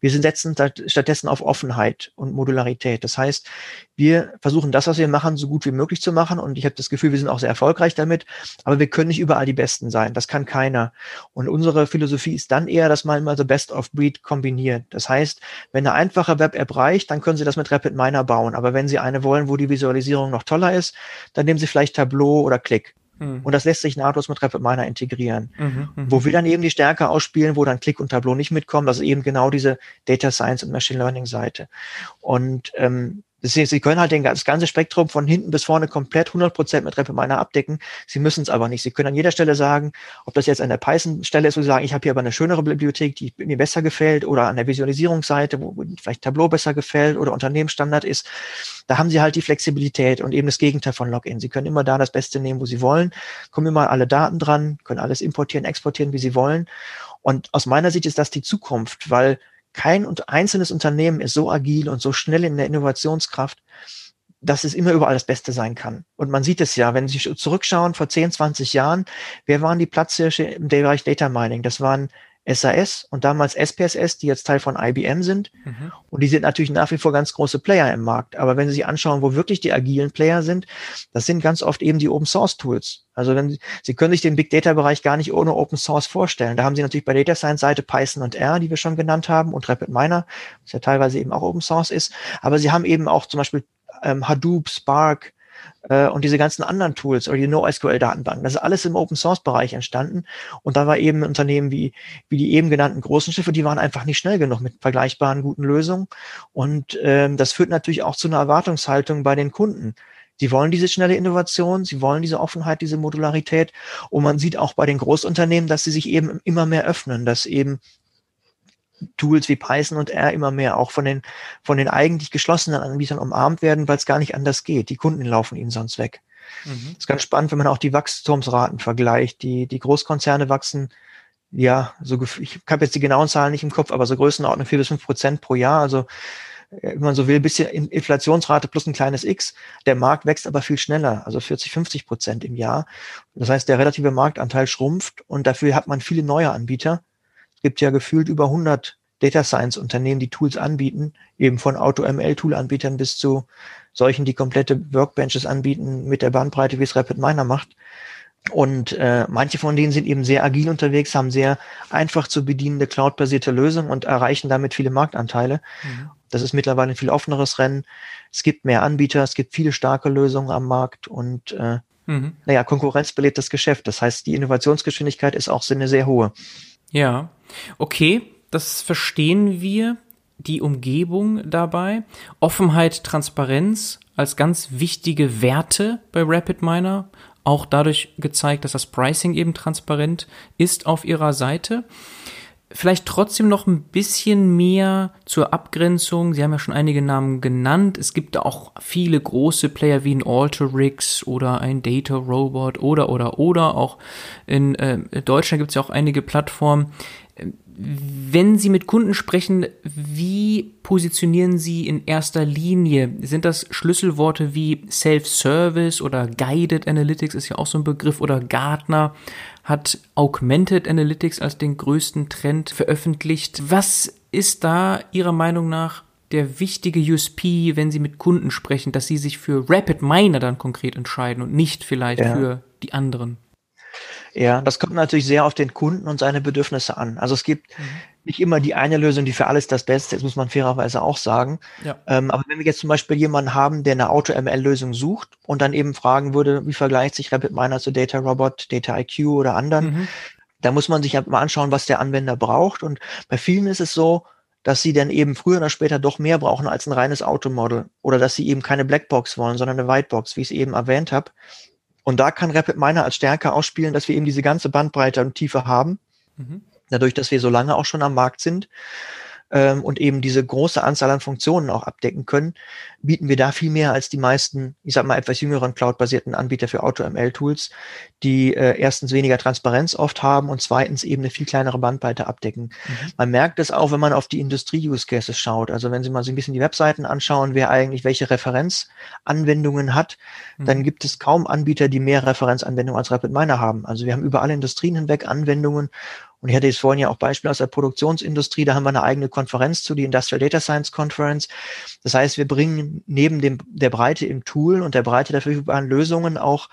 Wir setzen stattdessen auf Offenheit und Modularität. Das heißt, wir versuchen das, was wir machen, so gut wie möglich zu machen. Und ich habe das Gefühl, wir sind auch sehr erfolgreich damit. Aber wir können nicht überall die Besten sein. Das kann keiner. Und unsere Philosophie ist dann eher, dass man immer the best of breed kombiniert. Das heißt, wenn eine einfache Web-App reicht, dann können Sie das mit RapidMiner bauen. Aber wenn Sie eine wollen, wo die Visualisierung noch toller ist, dann nehmen Sie vielleicht Tableau oder Click. Mhm. Und das lässt sich nahtlos mit RapidMiner integrieren. Mhm, mh. Wo wir dann eben die Stärke ausspielen, wo dann Click und Tableau nicht mitkommen, das ist eben genau diese Data Science und Machine Learning Seite. Und ähm, Sie können halt den, das ganze Spektrum von hinten bis vorne komplett 100% mit RapidMiner abdecken. Sie müssen es aber nicht. Sie können an jeder Stelle sagen, ob das jetzt an der Python-Stelle ist, wo Sie sagen, ich habe hier aber eine schönere Bibliothek, die mir besser gefällt, oder an der Visualisierungsseite, wo vielleicht Tableau besser gefällt oder Unternehmensstandard ist. Da haben Sie halt die Flexibilität und eben das Gegenteil von Login. Sie können immer da das Beste nehmen, wo Sie wollen, kommen immer alle Daten dran, können alles importieren, exportieren, wie Sie wollen. Und aus meiner Sicht ist das die Zukunft, weil kein einzelnes Unternehmen ist so agil und so schnell in der Innovationskraft, dass es immer überall das Beste sein kann. Und man sieht es ja, wenn Sie zurückschauen, vor 10, 20 Jahren, wer waren die Platzhirsche im Bereich Data Mining? Das waren SAS und damals SPSS, die jetzt Teil von IBM sind. Mhm. Und die sind natürlich nach wie vor ganz große Player im Markt. Aber wenn Sie sich anschauen, wo wirklich die agilen Player sind, das sind ganz oft eben die Open Source Tools. Also wenn Sie, Sie können sich den Big Data Bereich gar nicht ohne Open Source vorstellen. Da haben Sie natürlich bei Data Science Seite Python und R, die wir schon genannt haben, und Rapid Miner, was ja teilweise eben auch Open Source ist. Aber Sie haben eben auch zum Beispiel ähm, Hadoop, Spark, äh, und diese ganzen anderen Tools oder die NoSQL-Datenbanken, das ist alles im Open-Source-Bereich entstanden. Und da war eben Unternehmen wie, wie die eben genannten großen Schiffe, die waren einfach nicht schnell genug mit vergleichbaren guten Lösungen. Und ähm, das führt natürlich auch zu einer Erwartungshaltung bei den Kunden. Sie wollen diese schnelle Innovation, sie wollen diese Offenheit, diese Modularität. Und man sieht auch bei den Großunternehmen, dass sie sich eben immer mehr öffnen, dass eben Tools wie Python und R immer mehr auch von den, von den eigentlich geschlossenen Anbietern umarmt werden, weil es gar nicht anders geht. Die Kunden laufen ihnen sonst weg. Mhm. Das ist ganz spannend, wenn man auch die Wachstumsraten vergleicht. Die, die Großkonzerne wachsen, ja, so, ich habe jetzt die genauen Zahlen nicht im Kopf, aber so Größenordnung vier bis fünf Prozent pro Jahr. Also, äh, wenn man so will, bisschen Inflationsrate plus ein kleines X. Der Markt wächst aber viel schneller, also 40, 50 Prozent im Jahr. Das heißt, der relative Marktanteil schrumpft und dafür hat man viele neue Anbieter gibt ja gefühlt über 100 Data Science Unternehmen, die Tools anbieten, eben von Auto-ML-Tool-Anbietern bis zu solchen, die komplette Workbenches anbieten mit der Bandbreite, wie es Rapid Miner macht. Und äh, manche von denen sind eben sehr agil unterwegs, haben sehr einfach zu bedienende cloud-basierte Lösungen und erreichen damit viele Marktanteile. Mhm. Das ist mittlerweile ein viel offeneres Rennen. Es gibt mehr Anbieter, es gibt viele starke Lösungen am Markt und äh, mhm. naja, Konkurrenz belebt das Geschäft. Das heißt, die Innovationsgeschwindigkeit ist auch eine sehr hohe. Ja, okay, das verstehen wir. Die Umgebung dabei, Offenheit, Transparenz als ganz wichtige Werte bei Rapid Miner, auch dadurch gezeigt, dass das Pricing eben transparent ist auf ihrer Seite. Vielleicht trotzdem noch ein bisschen mehr zur Abgrenzung. Sie haben ja schon einige Namen genannt. Es gibt auch viele große Player wie ein Alteryx oder ein Data Robot oder oder oder. Auch in äh, Deutschland gibt es ja auch einige Plattformen. Wenn Sie mit Kunden sprechen, wie positionieren Sie in erster Linie? Sind das Schlüsselworte wie Self-Service oder Guided Analytics ist ja auch so ein Begriff oder Gartner hat Augmented Analytics als den größten Trend veröffentlicht. Was ist da Ihrer Meinung nach der wichtige USP, wenn Sie mit Kunden sprechen, dass Sie sich für Rapid Miner dann konkret entscheiden und nicht vielleicht ja. für die anderen? Ja, das kommt natürlich sehr auf den Kunden und seine Bedürfnisse an. Also es gibt mhm. Nicht immer die eine Lösung, die für alles das Beste ist, muss man fairerweise auch sagen. Ja. Ähm, aber wenn wir jetzt zum Beispiel jemanden haben, der eine Auto-ML-Lösung sucht und dann eben fragen würde, wie vergleicht sich Rapid Miner zu Data Robot, Data IQ oder anderen, mhm. da muss man sich mal anschauen, was der Anwender braucht. Und bei vielen ist es so, dass sie dann eben früher oder später doch mehr brauchen als ein reines Automodel oder dass sie eben keine Blackbox wollen, sondern eine Whitebox, wie ich es eben erwähnt habe. Und da kann Rapid Miner als Stärke ausspielen, dass wir eben diese ganze Bandbreite und Tiefe haben. Mhm. Dadurch, dass wir so lange auch schon am Markt sind ähm, und eben diese große Anzahl an Funktionen auch abdecken können, bieten wir da viel mehr als die meisten, ich sag mal, etwas jüngeren cloud-basierten Anbieter für Auto-ML-Tools, die äh, erstens weniger Transparenz oft haben und zweitens eben eine viel kleinere Bandbreite abdecken. Mhm. Man merkt es auch, wenn man auf die Industrie-Use-Cases schaut. Also wenn Sie mal so ein bisschen die Webseiten anschauen, wer eigentlich welche Referenzanwendungen hat, mhm. dann gibt es kaum Anbieter, die mehr Referenzanwendungen als RapidMiner haben. Also wir haben über alle Industrien hinweg Anwendungen und ich hatte jetzt vorhin ja auch Beispiele aus der Produktionsindustrie, da haben wir eine eigene Konferenz zu, die Industrial Data Science Conference. Das heißt, wir bringen neben dem, der Breite im Tool und der Breite der verfügbaren Lösungen auch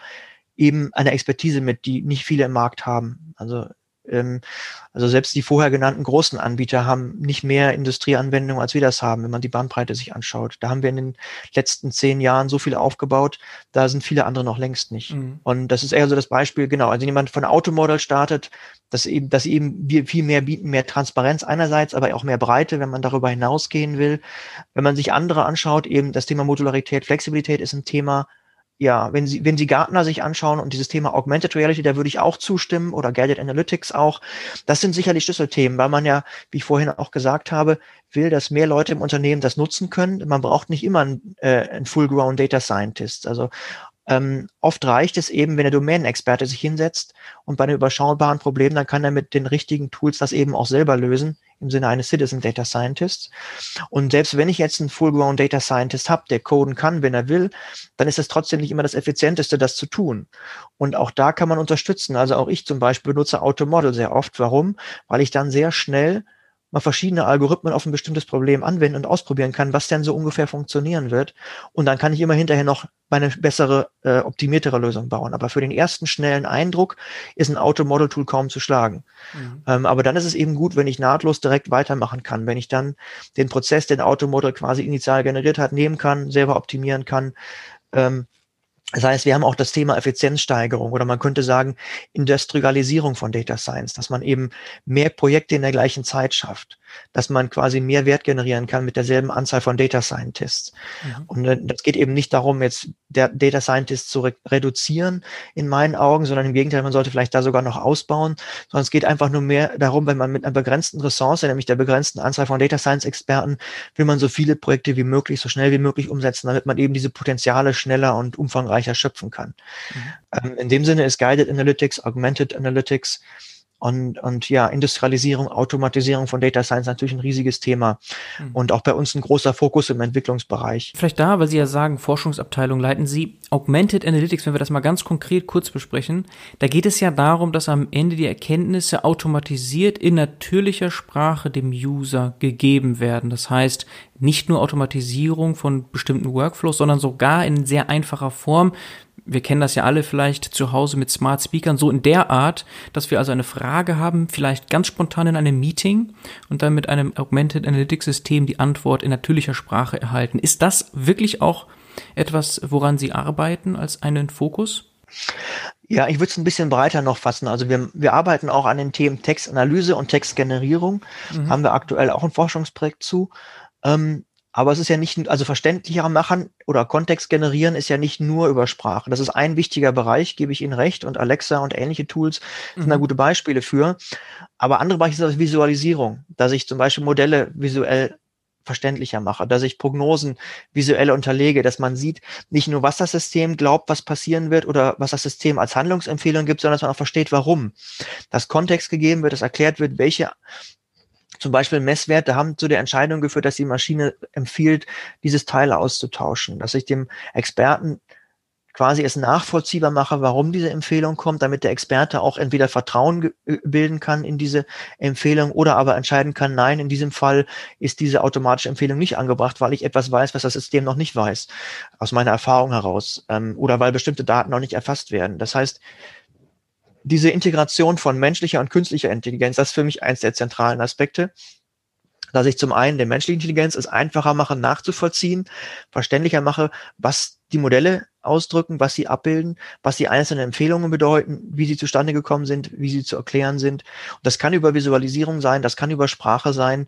eben eine Expertise mit, die nicht viele im Markt haben. Also also selbst die vorher genannten großen Anbieter haben nicht mehr Industrieanwendungen, als wir das haben, wenn man die Bandbreite sich anschaut. Da haben wir in den letzten zehn Jahren so viel aufgebaut, da sind viele andere noch längst nicht. Mhm. Und das ist eher so das Beispiel, genau, also jemand von Automodel startet, dass eben, dass eben wir viel mehr bieten, mehr Transparenz einerseits, aber auch mehr Breite, wenn man darüber hinausgehen will. Wenn man sich andere anschaut, eben das Thema Modularität, Flexibilität ist ein Thema, ja, wenn Sie, wenn Sie Gartner sich anschauen und dieses Thema Augmented Reality, da würde ich auch zustimmen oder Gadget Analytics auch. Das sind sicherlich Schlüsselthemen, weil man ja, wie ich vorhin auch gesagt habe, will, dass mehr Leute im Unternehmen das nutzen können. Man braucht nicht immer einen, äh, einen Full-Grown Data Scientist. Also ähm, oft reicht es eben, wenn der Domänenexperte sich hinsetzt und bei einem überschaubaren Problem, dann kann er mit den richtigen Tools das eben auch selber lösen, im Sinne eines Citizen Data Scientists. Und selbst wenn ich jetzt einen Full-Grown Data Scientist habe, der coden kann, wenn er will, dann ist es trotzdem nicht immer das Effizienteste, das zu tun. Und auch da kann man unterstützen. Also auch ich zum Beispiel benutze Automodel sehr oft. Warum? Weil ich dann sehr schnell mal verschiedene Algorithmen auf ein bestimmtes Problem anwenden und ausprobieren kann, was denn so ungefähr funktionieren wird. Und dann kann ich immer hinterher noch meine bessere, äh, optimiertere Lösung bauen. Aber für den ersten schnellen Eindruck ist ein Auto-Model-Tool kaum zu schlagen. Mhm. Ähm, aber dann ist es eben gut, wenn ich nahtlos direkt weitermachen kann, wenn ich dann den Prozess, den Auto-Model quasi initial generiert hat, nehmen kann, selber optimieren kann. Ähm, das heißt, wir haben auch das Thema Effizienzsteigerung oder man könnte sagen Industrialisierung von Data Science, dass man eben mehr Projekte in der gleichen Zeit schafft dass man quasi mehr Wert generieren kann mit derselben Anzahl von Data Scientists. Mhm. Und äh, das geht eben nicht darum, jetzt der Data Scientist zu re reduzieren in meinen Augen, sondern im Gegenteil, man sollte vielleicht da sogar noch ausbauen, sondern es geht einfach nur mehr darum, wenn man mit einer begrenzten Ressource, nämlich der begrenzten Anzahl von Data Science Experten, will man so viele Projekte wie möglich, so schnell wie möglich umsetzen, damit man eben diese Potenziale schneller und umfangreicher schöpfen kann. Mhm. Ähm, in dem Sinne ist Guided Analytics, Augmented Analytics, und, und ja, Industrialisierung, Automatisierung von Data Science natürlich ein riesiges Thema mhm. und auch bei uns ein großer Fokus im Entwicklungsbereich. Vielleicht da, weil Sie ja sagen, Forschungsabteilung leiten Sie Augmented Analytics, wenn wir das mal ganz konkret kurz besprechen, da geht es ja darum, dass am Ende die Erkenntnisse automatisiert in natürlicher Sprache dem User gegeben werden. Das heißt, nicht nur Automatisierung von bestimmten Workflows, sondern sogar in sehr einfacher Form, wir kennen das ja alle vielleicht zu Hause mit Smart Speakern, so in der Art, dass wir also eine Frage haben, vielleicht ganz spontan in einem Meeting und dann mit einem Augmented Analytics System die Antwort in natürlicher Sprache erhalten. Ist das wirklich auch etwas, woran Sie arbeiten als einen Fokus? Ja, ich würde es ein bisschen breiter noch fassen. Also wir, wir arbeiten auch an den Themen Textanalyse und Textgenerierung. Mhm. Haben wir aktuell auch ein Forschungsprojekt zu. Ähm, aber es ist ja nicht, also verständlicher machen oder Kontext generieren ist ja nicht nur über Sprache. Das ist ein wichtiger Bereich, gebe ich Ihnen recht. Und Alexa und ähnliche Tools sind mhm. da gute Beispiele für. Aber andere Bereiche sind Visualisierung, dass ich zum Beispiel Modelle visuell verständlicher mache, dass ich Prognosen visuell unterlege, dass man sieht, nicht nur, was das System glaubt, was passieren wird oder was das System als Handlungsempfehlung gibt, sondern dass man auch versteht, warum. Dass Kontext gegeben wird, dass erklärt wird, welche zum Beispiel Messwerte haben zu der Entscheidung geführt, dass die Maschine empfiehlt, dieses Teil auszutauschen, dass ich dem Experten quasi es nachvollziehbar mache, warum diese Empfehlung kommt, damit der Experte auch entweder Vertrauen äh, bilden kann in diese Empfehlung oder aber entscheiden kann, nein, in diesem Fall ist diese automatische Empfehlung nicht angebracht, weil ich etwas weiß, was das System noch nicht weiß, aus meiner Erfahrung heraus, ähm, oder weil bestimmte Daten noch nicht erfasst werden. Das heißt, diese Integration von menschlicher und künstlicher Intelligenz, das ist für mich eins der zentralen Aspekte, dass ich zum einen der menschlichen Intelligenz es einfacher mache, nachzuvollziehen, verständlicher mache, was die Modelle ausdrücken, was sie abbilden, was die einzelnen Empfehlungen bedeuten, wie sie zustande gekommen sind, wie sie zu erklären sind. Und das kann über Visualisierung sein, das kann über Sprache sein.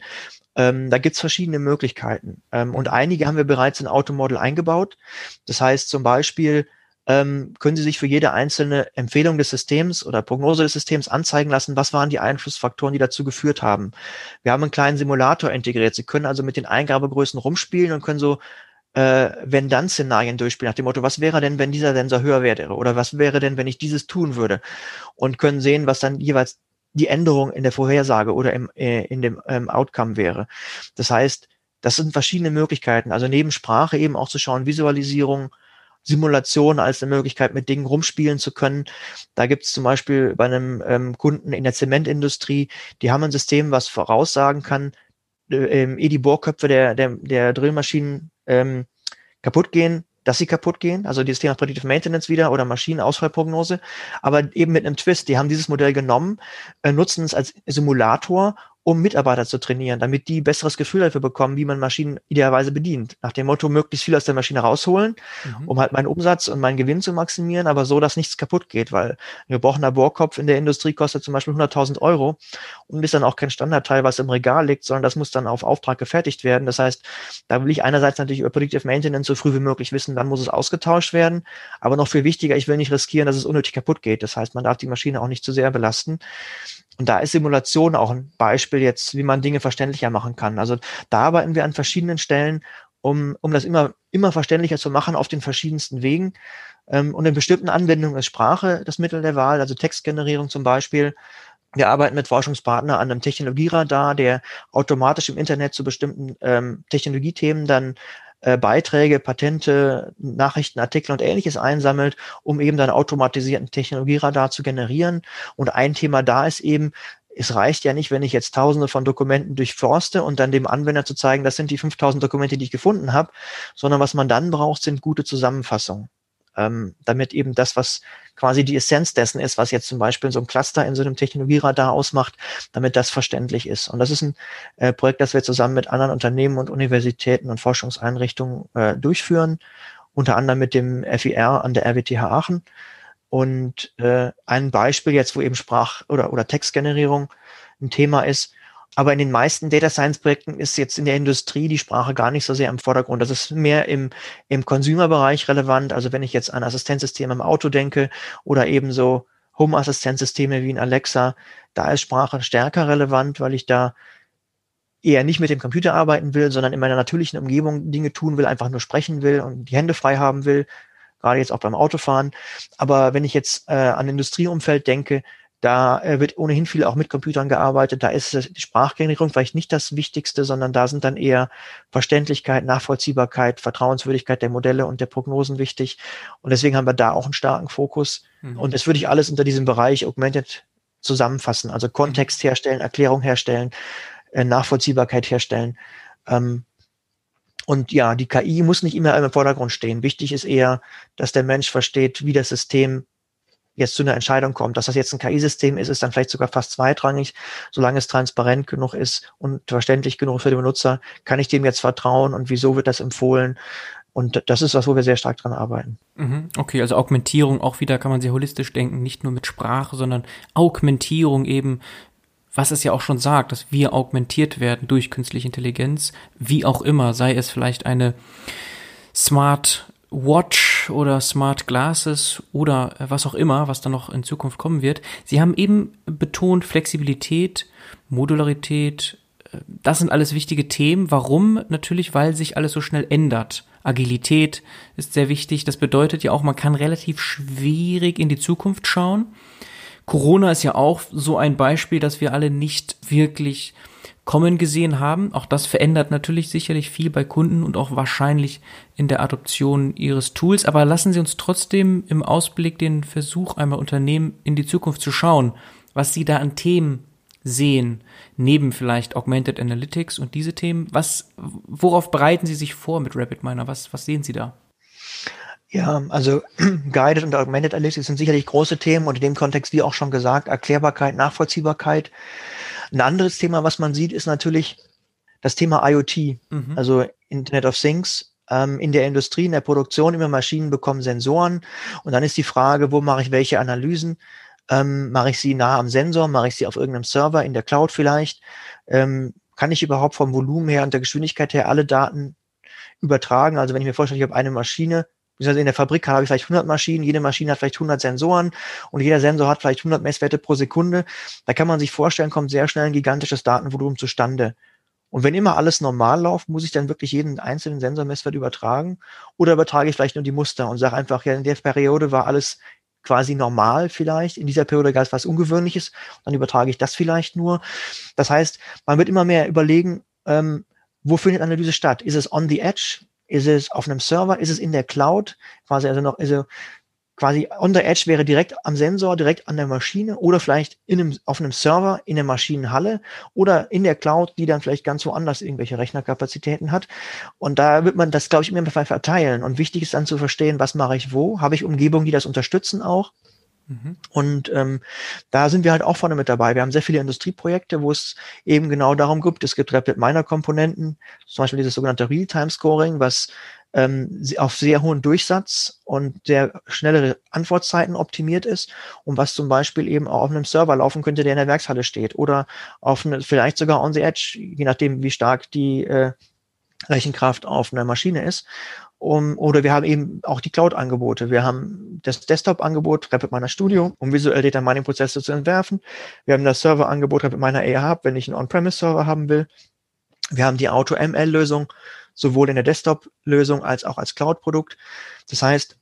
Ähm, da gibt's verschiedene Möglichkeiten. Ähm, und einige haben wir bereits in Automodel eingebaut. Das heißt zum Beispiel, ähm, können Sie sich für jede einzelne Empfehlung des Systems oder Prognose des Systems anzeigen lassen, was waren die Einflussfaktoren, die dazu geführt haben. Wir haben einen kleinen Simulator integriert. Sie können also mit den Eingabegrößen rumspielen und können so äh, wenn dann Szenarien durchspielen nach dem Motto, was wäre denn, wenn dieser Sensor höher wäre oder was wäre denn, wenn ich dieses tun würde und können sehen, was dann jeweils die Änderung in der Vorhersage oder im, äh, in dem ähm, Outcome wäre. Das heißt, das sind verschiedene Möglichkeiten. Also neben Sprache eben auch zu schauen, Visualisierung, Simulation als eine Möglichkeit, mit Dingen rumspielen zu können. Da gibt es zum Beispiel bei einem ähm, Kunden in der Zementindustrie, die haben ein System, was voraussagen kann, äh, ähm, ehe die Bohrköpfe der, der, der Drillmaschinen ähm, kaputt gehen, dass sie kaputt gehen, also dieses Thema Predictive Maintenance wieder oder Maschinenausfallprognose, aber eben mit einem Twist. Die haben dieses Modell genommen, äh, nutzen es als Simulator um Mitarbeiter zu trainieren, damit die besseres Gefühl dafür bekommen, wie man Maschinen idealerweise bedient. Nach dem Motto, möglichst viel aus der Maschine rausholen, mhm. um halt meinen Umsatz und meinen Gewinn zu maximieren, aber so, dass nichts kaputt geht, weil ein gebrochener Bohrkopf in der Industrie kostet zum Beispiel 100.000 Euro und ist dann auch kein Standardteil, was im Regal liegt, sondern das muss dann auf Auftrag gefertigt werden. Das heißt, da will ich einerseits natürlich über Predictive Maintenance so früh wie möglich wissen, dann muss es ausgetauscht werden, aber noch viel wichtiger, ich will nicht riskieren, dass es unnötig kaputt geht. Das heißt, man darf die Maschine auch nicht zu sehr belasten. Und da ist Simulation auch ein Beispiel jetzt, wie man Dinge verständlicher machen kann. Also da arbeiten wir an verschiedenen Stellen, um, um das immer, immer verständlicher zu machen auf den verschiedensten Wegen. Ähm, und in bestimmten Anwendungen ist Sprache das Mittel der Wahl, also Textgenerierung zum Beispiel. Wir arbeiten mit Forschungspartnern an einem Technologieradar, der automatisch im Internet zu bestimmten ähm, Technologiethemen dann äh, Beiträge, Patente, Nachrichten, Artikel und ähnliches einsammelt, um eben dann automatisierten Technologieradar zu generieren. Und ein Thema da ist eben, es reicht ja nicht, wenn ich jetzt tausende von Dokumenten durchforste und dann dem Anwender zu zeigen, das sind die 5000 Dokumente, die ich gefunden habe, sondern was man dann braucht, sind gute Zusammenfassungen ähm, damit eben das, was quasi die Essenz dessen ist, was jetzt zum Beispiel so ein Cluster in so einem Technologieradar ausmacht, damit das verständlich ist. Und das ist ein äh, Projekt, das wir zusammen mit anderen Unternehmen und Universitäten und Forschungseinrichtungen äh, durchführen, unter anderem mit dem FIR an der RWTH Aachen. Und äh, ein Beispiel jetzt, wo eben Sprach- oder, oder Textgenerierung ein Thema ist, aber in den meisten Data Science Projekten ist jetzt in der Industrie die Sprache gar nicht so sehr im Vordergrund. Das ist mehr im, im Consumer-Bereich relevant. Also wenn ich jetzt an Assistenzsysteme im Auto denke oder eben so Home-Assistenzsysteme wie in Alexa, da ist Sprache stärker relevant, weil ich da eher nicht mit dem Computer arbeiten will, sondern in meiner natürlichen Umgebung Dinge tun will, einfach nur sprechen will und die Hände frei haben will, gerade jetzt auch beim Autofahren. Aber wenn ich jetzt äh, an Industrieumfeld denke, da äh, wird ohnehin viel auch mit Computern gearbeitet. Da ist die Sprachgenerierung vielleicht nicht das Wichtigste, sondern da sind dann eher Verständlichkeit, Nachvollziehbarkeit, Vertrauenswürdigkeit der Modelle und der Prognosen wichtig. Und deswegen haben wir da auch einen starken Fokus. Mhm. Und das würde ich alles unter diesem Bereich Augmented zusammenfassen. Also Kontext herstellen, Erklärung herstellen, äh, Nachvollziehbarkeit herstellen. Ähm, und ja, die KI muss nicht immer im Vordergrund stehen. Wichtig ist eher, dass der Mensch versteht, wie das System jetzt zu einer Entscheidung kommt. Dass das jetzt ein KI-System ist, ist dann vielleicht sogar fast zweitrangig. Solange es transparent genug ist und verständlich genug für den Benutzer, kann ich dem jetzt vertrauen und wieso wird das empfohlen? Und das ist was, wo wir sehr stark dran arbeiten. Mhm. Okay, also Augmentierung auch wieder kann man sehr holistisch denken, nicht nur mit Sprache, sondern Augmentierung eben, was es ja auch schon sagt, dass wir augmentiert werden durch künstliche Intelligenz, wie auch immer, sei es vielleicht eine Smart Watch oder Smart Glasses oder äh, was auch immer, was dann noch in Zukunft kommen wird. Sie haben eben betont Flexibilität, Modularität, äh, das sind alles wichtige Themen. Warum? Natürlich, weil sich alles so schnell ändert. Agilität ist sehr wichtig. Das bedeutet ja auch, man kann relativ schwierig in die Zukunft schauen. Corona ist ja auch so ein Beispiel, dass wir alle nicht wirklich kommen gesehen haben. Auch das verändert natürlich sicherlich viel bei Kunden und auch wahrscheinlich in der Adoption ihres Tools. Aber lassen Sie uns trotzdem im Ausblick den Versuch einmal unternehmen, in die Zukunft zu schauen, was Sie da an Themen sehen, neben vielleicht Augmented Analytics und diese Themen. Was, worauf bereiten Sie sich vor mit RapidMiner? Was, was sehen Sie da? Ja, also Guided und Augmented Analytics sind sicherlich große Themen und in dem Kontext, wie auch schon gesagt, Erklärbarkeit, Nachvollziehbarkeit. Ein anderes Thema, was man sieht, ist natürlich das Thema IoT, mhm. also Internet of Things. Ähm, in der Industrie, in der Produktion, immer Maschinen bekommen Sensoren. Und dann ist die Frage, wo mache ich welche Analysen? Ähm, mache ich sie nah am Sensor? Mache ich sie auf irgendeinem Server in der Cloud vielleicht? Ähm, kann ich überhaupt vom Volumen her und der Geschwindigkeit her alle Daten übertragen? Also wenn ich mir vorstelle, ich habe eine Maschine, also in der Fabrik habe ich vielleicht 100 Maschinen, jede Maschine hat vielleicht 100 Sensoren und jeder Sensor hat vielleicht 100 Messwerte pro Sekunde. Da kann man sich vorstellen, kommt sehr schnell ein gigantisches Datenvolumen zustande. Und wenn immer alles normal läuft, muss ich dann wirklich jeden einzelnen Sensormesswert übertragen oder übertrage ich vielleicht nur die Muster und sage einfach, ja, in der Periode war alles quasi normal vielleicht, in dieser Periode gab es was Ungewöhnliches, dann übertrage ich das vielleicht nur. Das heißt, man wird immer mehr überlegen, ähm, wo findet Analyse statt? Ist es on the edge? Ist es auf einem Server? Ist es in der Cloud? Quasi also noch, also quasi on the edge wäre direkt am Sensor, direkt an der Maschine oder vielleicht in einem, auf einem Server in der Maschinenhalle oder in der Cloud, die dann vielleicht ganz woanders irgendwelche Rechnerkapazitäten hat. Und da wird man das, glaube ich, immer mehr verteilen. Und wichtig ist dann zu verstehen, was mache ich wo? Habe ich Umgebungen, die das unterstützen auch? Und ähm, da sind wir halt auch vorne mit dabei. Wir haben sehr viele Industrieprojekte, wo es eben genau darum gibt. Es gibt Rapid Miner Komponenten, zum Beispiel dieses sogenannte Realtime Scoring, was ähm, auf sehr hohen Durchsatz und sehr schnellere Antwortzeiten optimiert ist und was zum Beispiel eben auch auf einem Server laufen könnte, der in der Werkshalle steht oder auf eine, vielleicht sogar on the edge, je nachdem, wie stark die äh, Rechenkraft auf einer Maschine ist. Um, oder wir haben eben auch die Cloud-Angebote. Wir haben das Desktop-Angebot Rapid Miner Studio, um visuell Data Mining Prozesse zu entwerfen. Wir haben das Server-Angebot Rapid Miner AI Hub, wenn ich einen On-Premise-Server haben will. Wir haben die Auto-ML-Lösung, sowohl in der Desktop-Lösung als auch als Cloud-Produkt. Das heißt,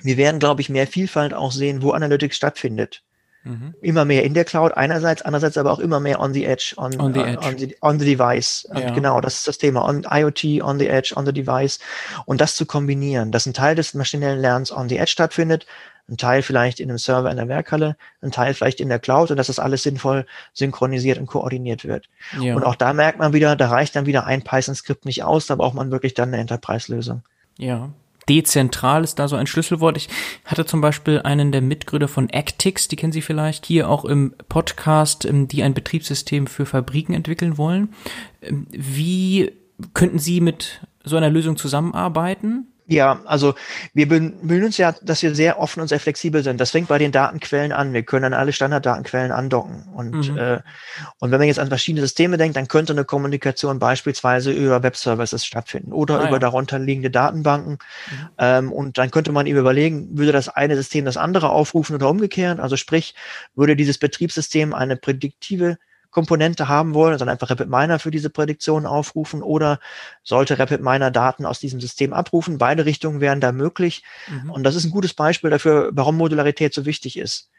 wir werden, glaube ich, mehr Vielfalt auch sehen, wo Analytics stattfindet. Mhm. Immer mehr in der Cloud einerseits, andererseits aber auch immer mehr on the edge, on, on, the, edge. on, the, on the device. Ja. genau, das ist das Thema. On IoT, on the edge, on the device. Und das zu kombinieren, dass ein Teil des maschinellen Lernens on the edge stattfindet, ein Teil vielleicht in einem Server in der Werkhalle, ein Teil vielleicht in der Cloud und dass das alles sinnvoll synchronisiert und koordiniert wird. Ja. Und auch da merkt man wieder, da reicht dann wieder ein Python-Skript nicht aus, da braucht man wirklich dann eine Enterprise-Lösung. Ja, Dezentral ist da so ein Schlüsselwort. Ich hatte zum Beispiel einen der Mitgründer von Actix, die kennen Sie vielleicht, hier auch im Podcast, ähm, die ein Betriebssystem für Fabriken entwickeln wollen. Ähm, wie könnten Sie mit so einer Lösung zusammenarbeiten? Ja, also wir bemühen uns ja, dass wir sehr offen und sehr flexibel sind. Das fängt bei den Datenquellen an. Wir können an alle Standarddatenquellen andocken. Und, mhm. äh, und wenn man jetzt an verschiedene Systeme denkt, dann könnte eine Kommunikation beispielsweise über Webservices stattfinden oder ah, über ja. darunter liegende Datenbanken. Mhm. Ähm, und dann könnte man eben überlegen, würde das eine System das andere aufrufen oder umgekehrt? Also sprich, würde dieses Betriebssystem eine prädiktive Komponente haben wollen, sondern einfach RapidMiner für diese Prädiktion aufrufen oder sollte RapidMiner Daten aus diesem System abrufen. Beide Richtungen wären da möglich. Mhm. Und das ist ein gutes Beispiel dafür, warum Modularität so wichtig ist.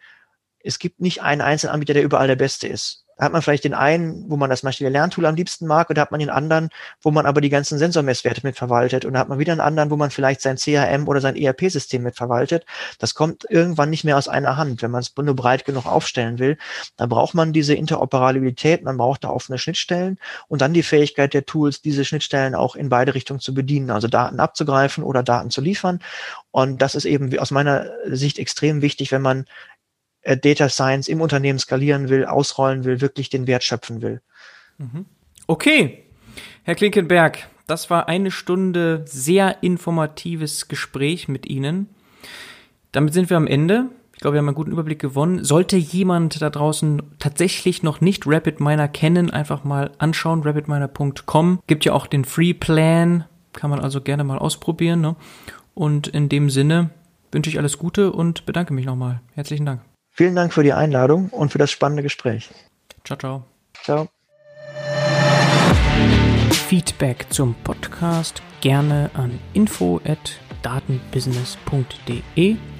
Es gibt nicht einen einzelnen Anbieter, der überall der Beste ist. Da hat man vielleicht den einen, wo man das maschinelle Lerntool am liebsten mag, und da hat man den anderen, wo man aber die ganzen Sensormesswerte mit verwaltet. Und da hat man wieder einen anderen, wo man vielleicht sein CRM oder sein ERP-System mit verwaltet. Das kommt irgendwann nicht mehr aus einer Hand, wenn man es nur breit genug aufstellen will. Da braucht man diese Interoperabilität, man braucht da offene Schnittstellen und dann die Fähigkeit der Tools, diese Schnittstellen auch in beide Richtungen zu bedienen, also Daten abzugreifen oder Daten zu liefern. Und das ist eben aus meiner Sicht extrem wichtig, wenn man äh, Data Science im Unternehmen skalieren will, ausrollen will, wirklich den Wert schöpfen will. Mhm. Okay, Herr Klinkenberg, das war eine Stunde sehr informatives Gespräch mit Ihnen. Damit sind wir am Ende. Ich glaube, wir haben einen guten Überblick gewonnen. Sollte jemand da draußen tatsächlich noch nicht RapidMiner kennen, einfach mal anschauen, rapidminer.com. Gibt ja auch den Free Plan, kann man also gerne mal ausprobieren. Ne? Und in dem Sinne wünsche ich alles Gute und bedanke mich nochmal. Herzlichen Dank. Vielen Dank für die Einladung und für das spannende Gespräch. Ciao, ciao. Ciao. Feedback zum Podcast gerne an info@datenbusiness.de.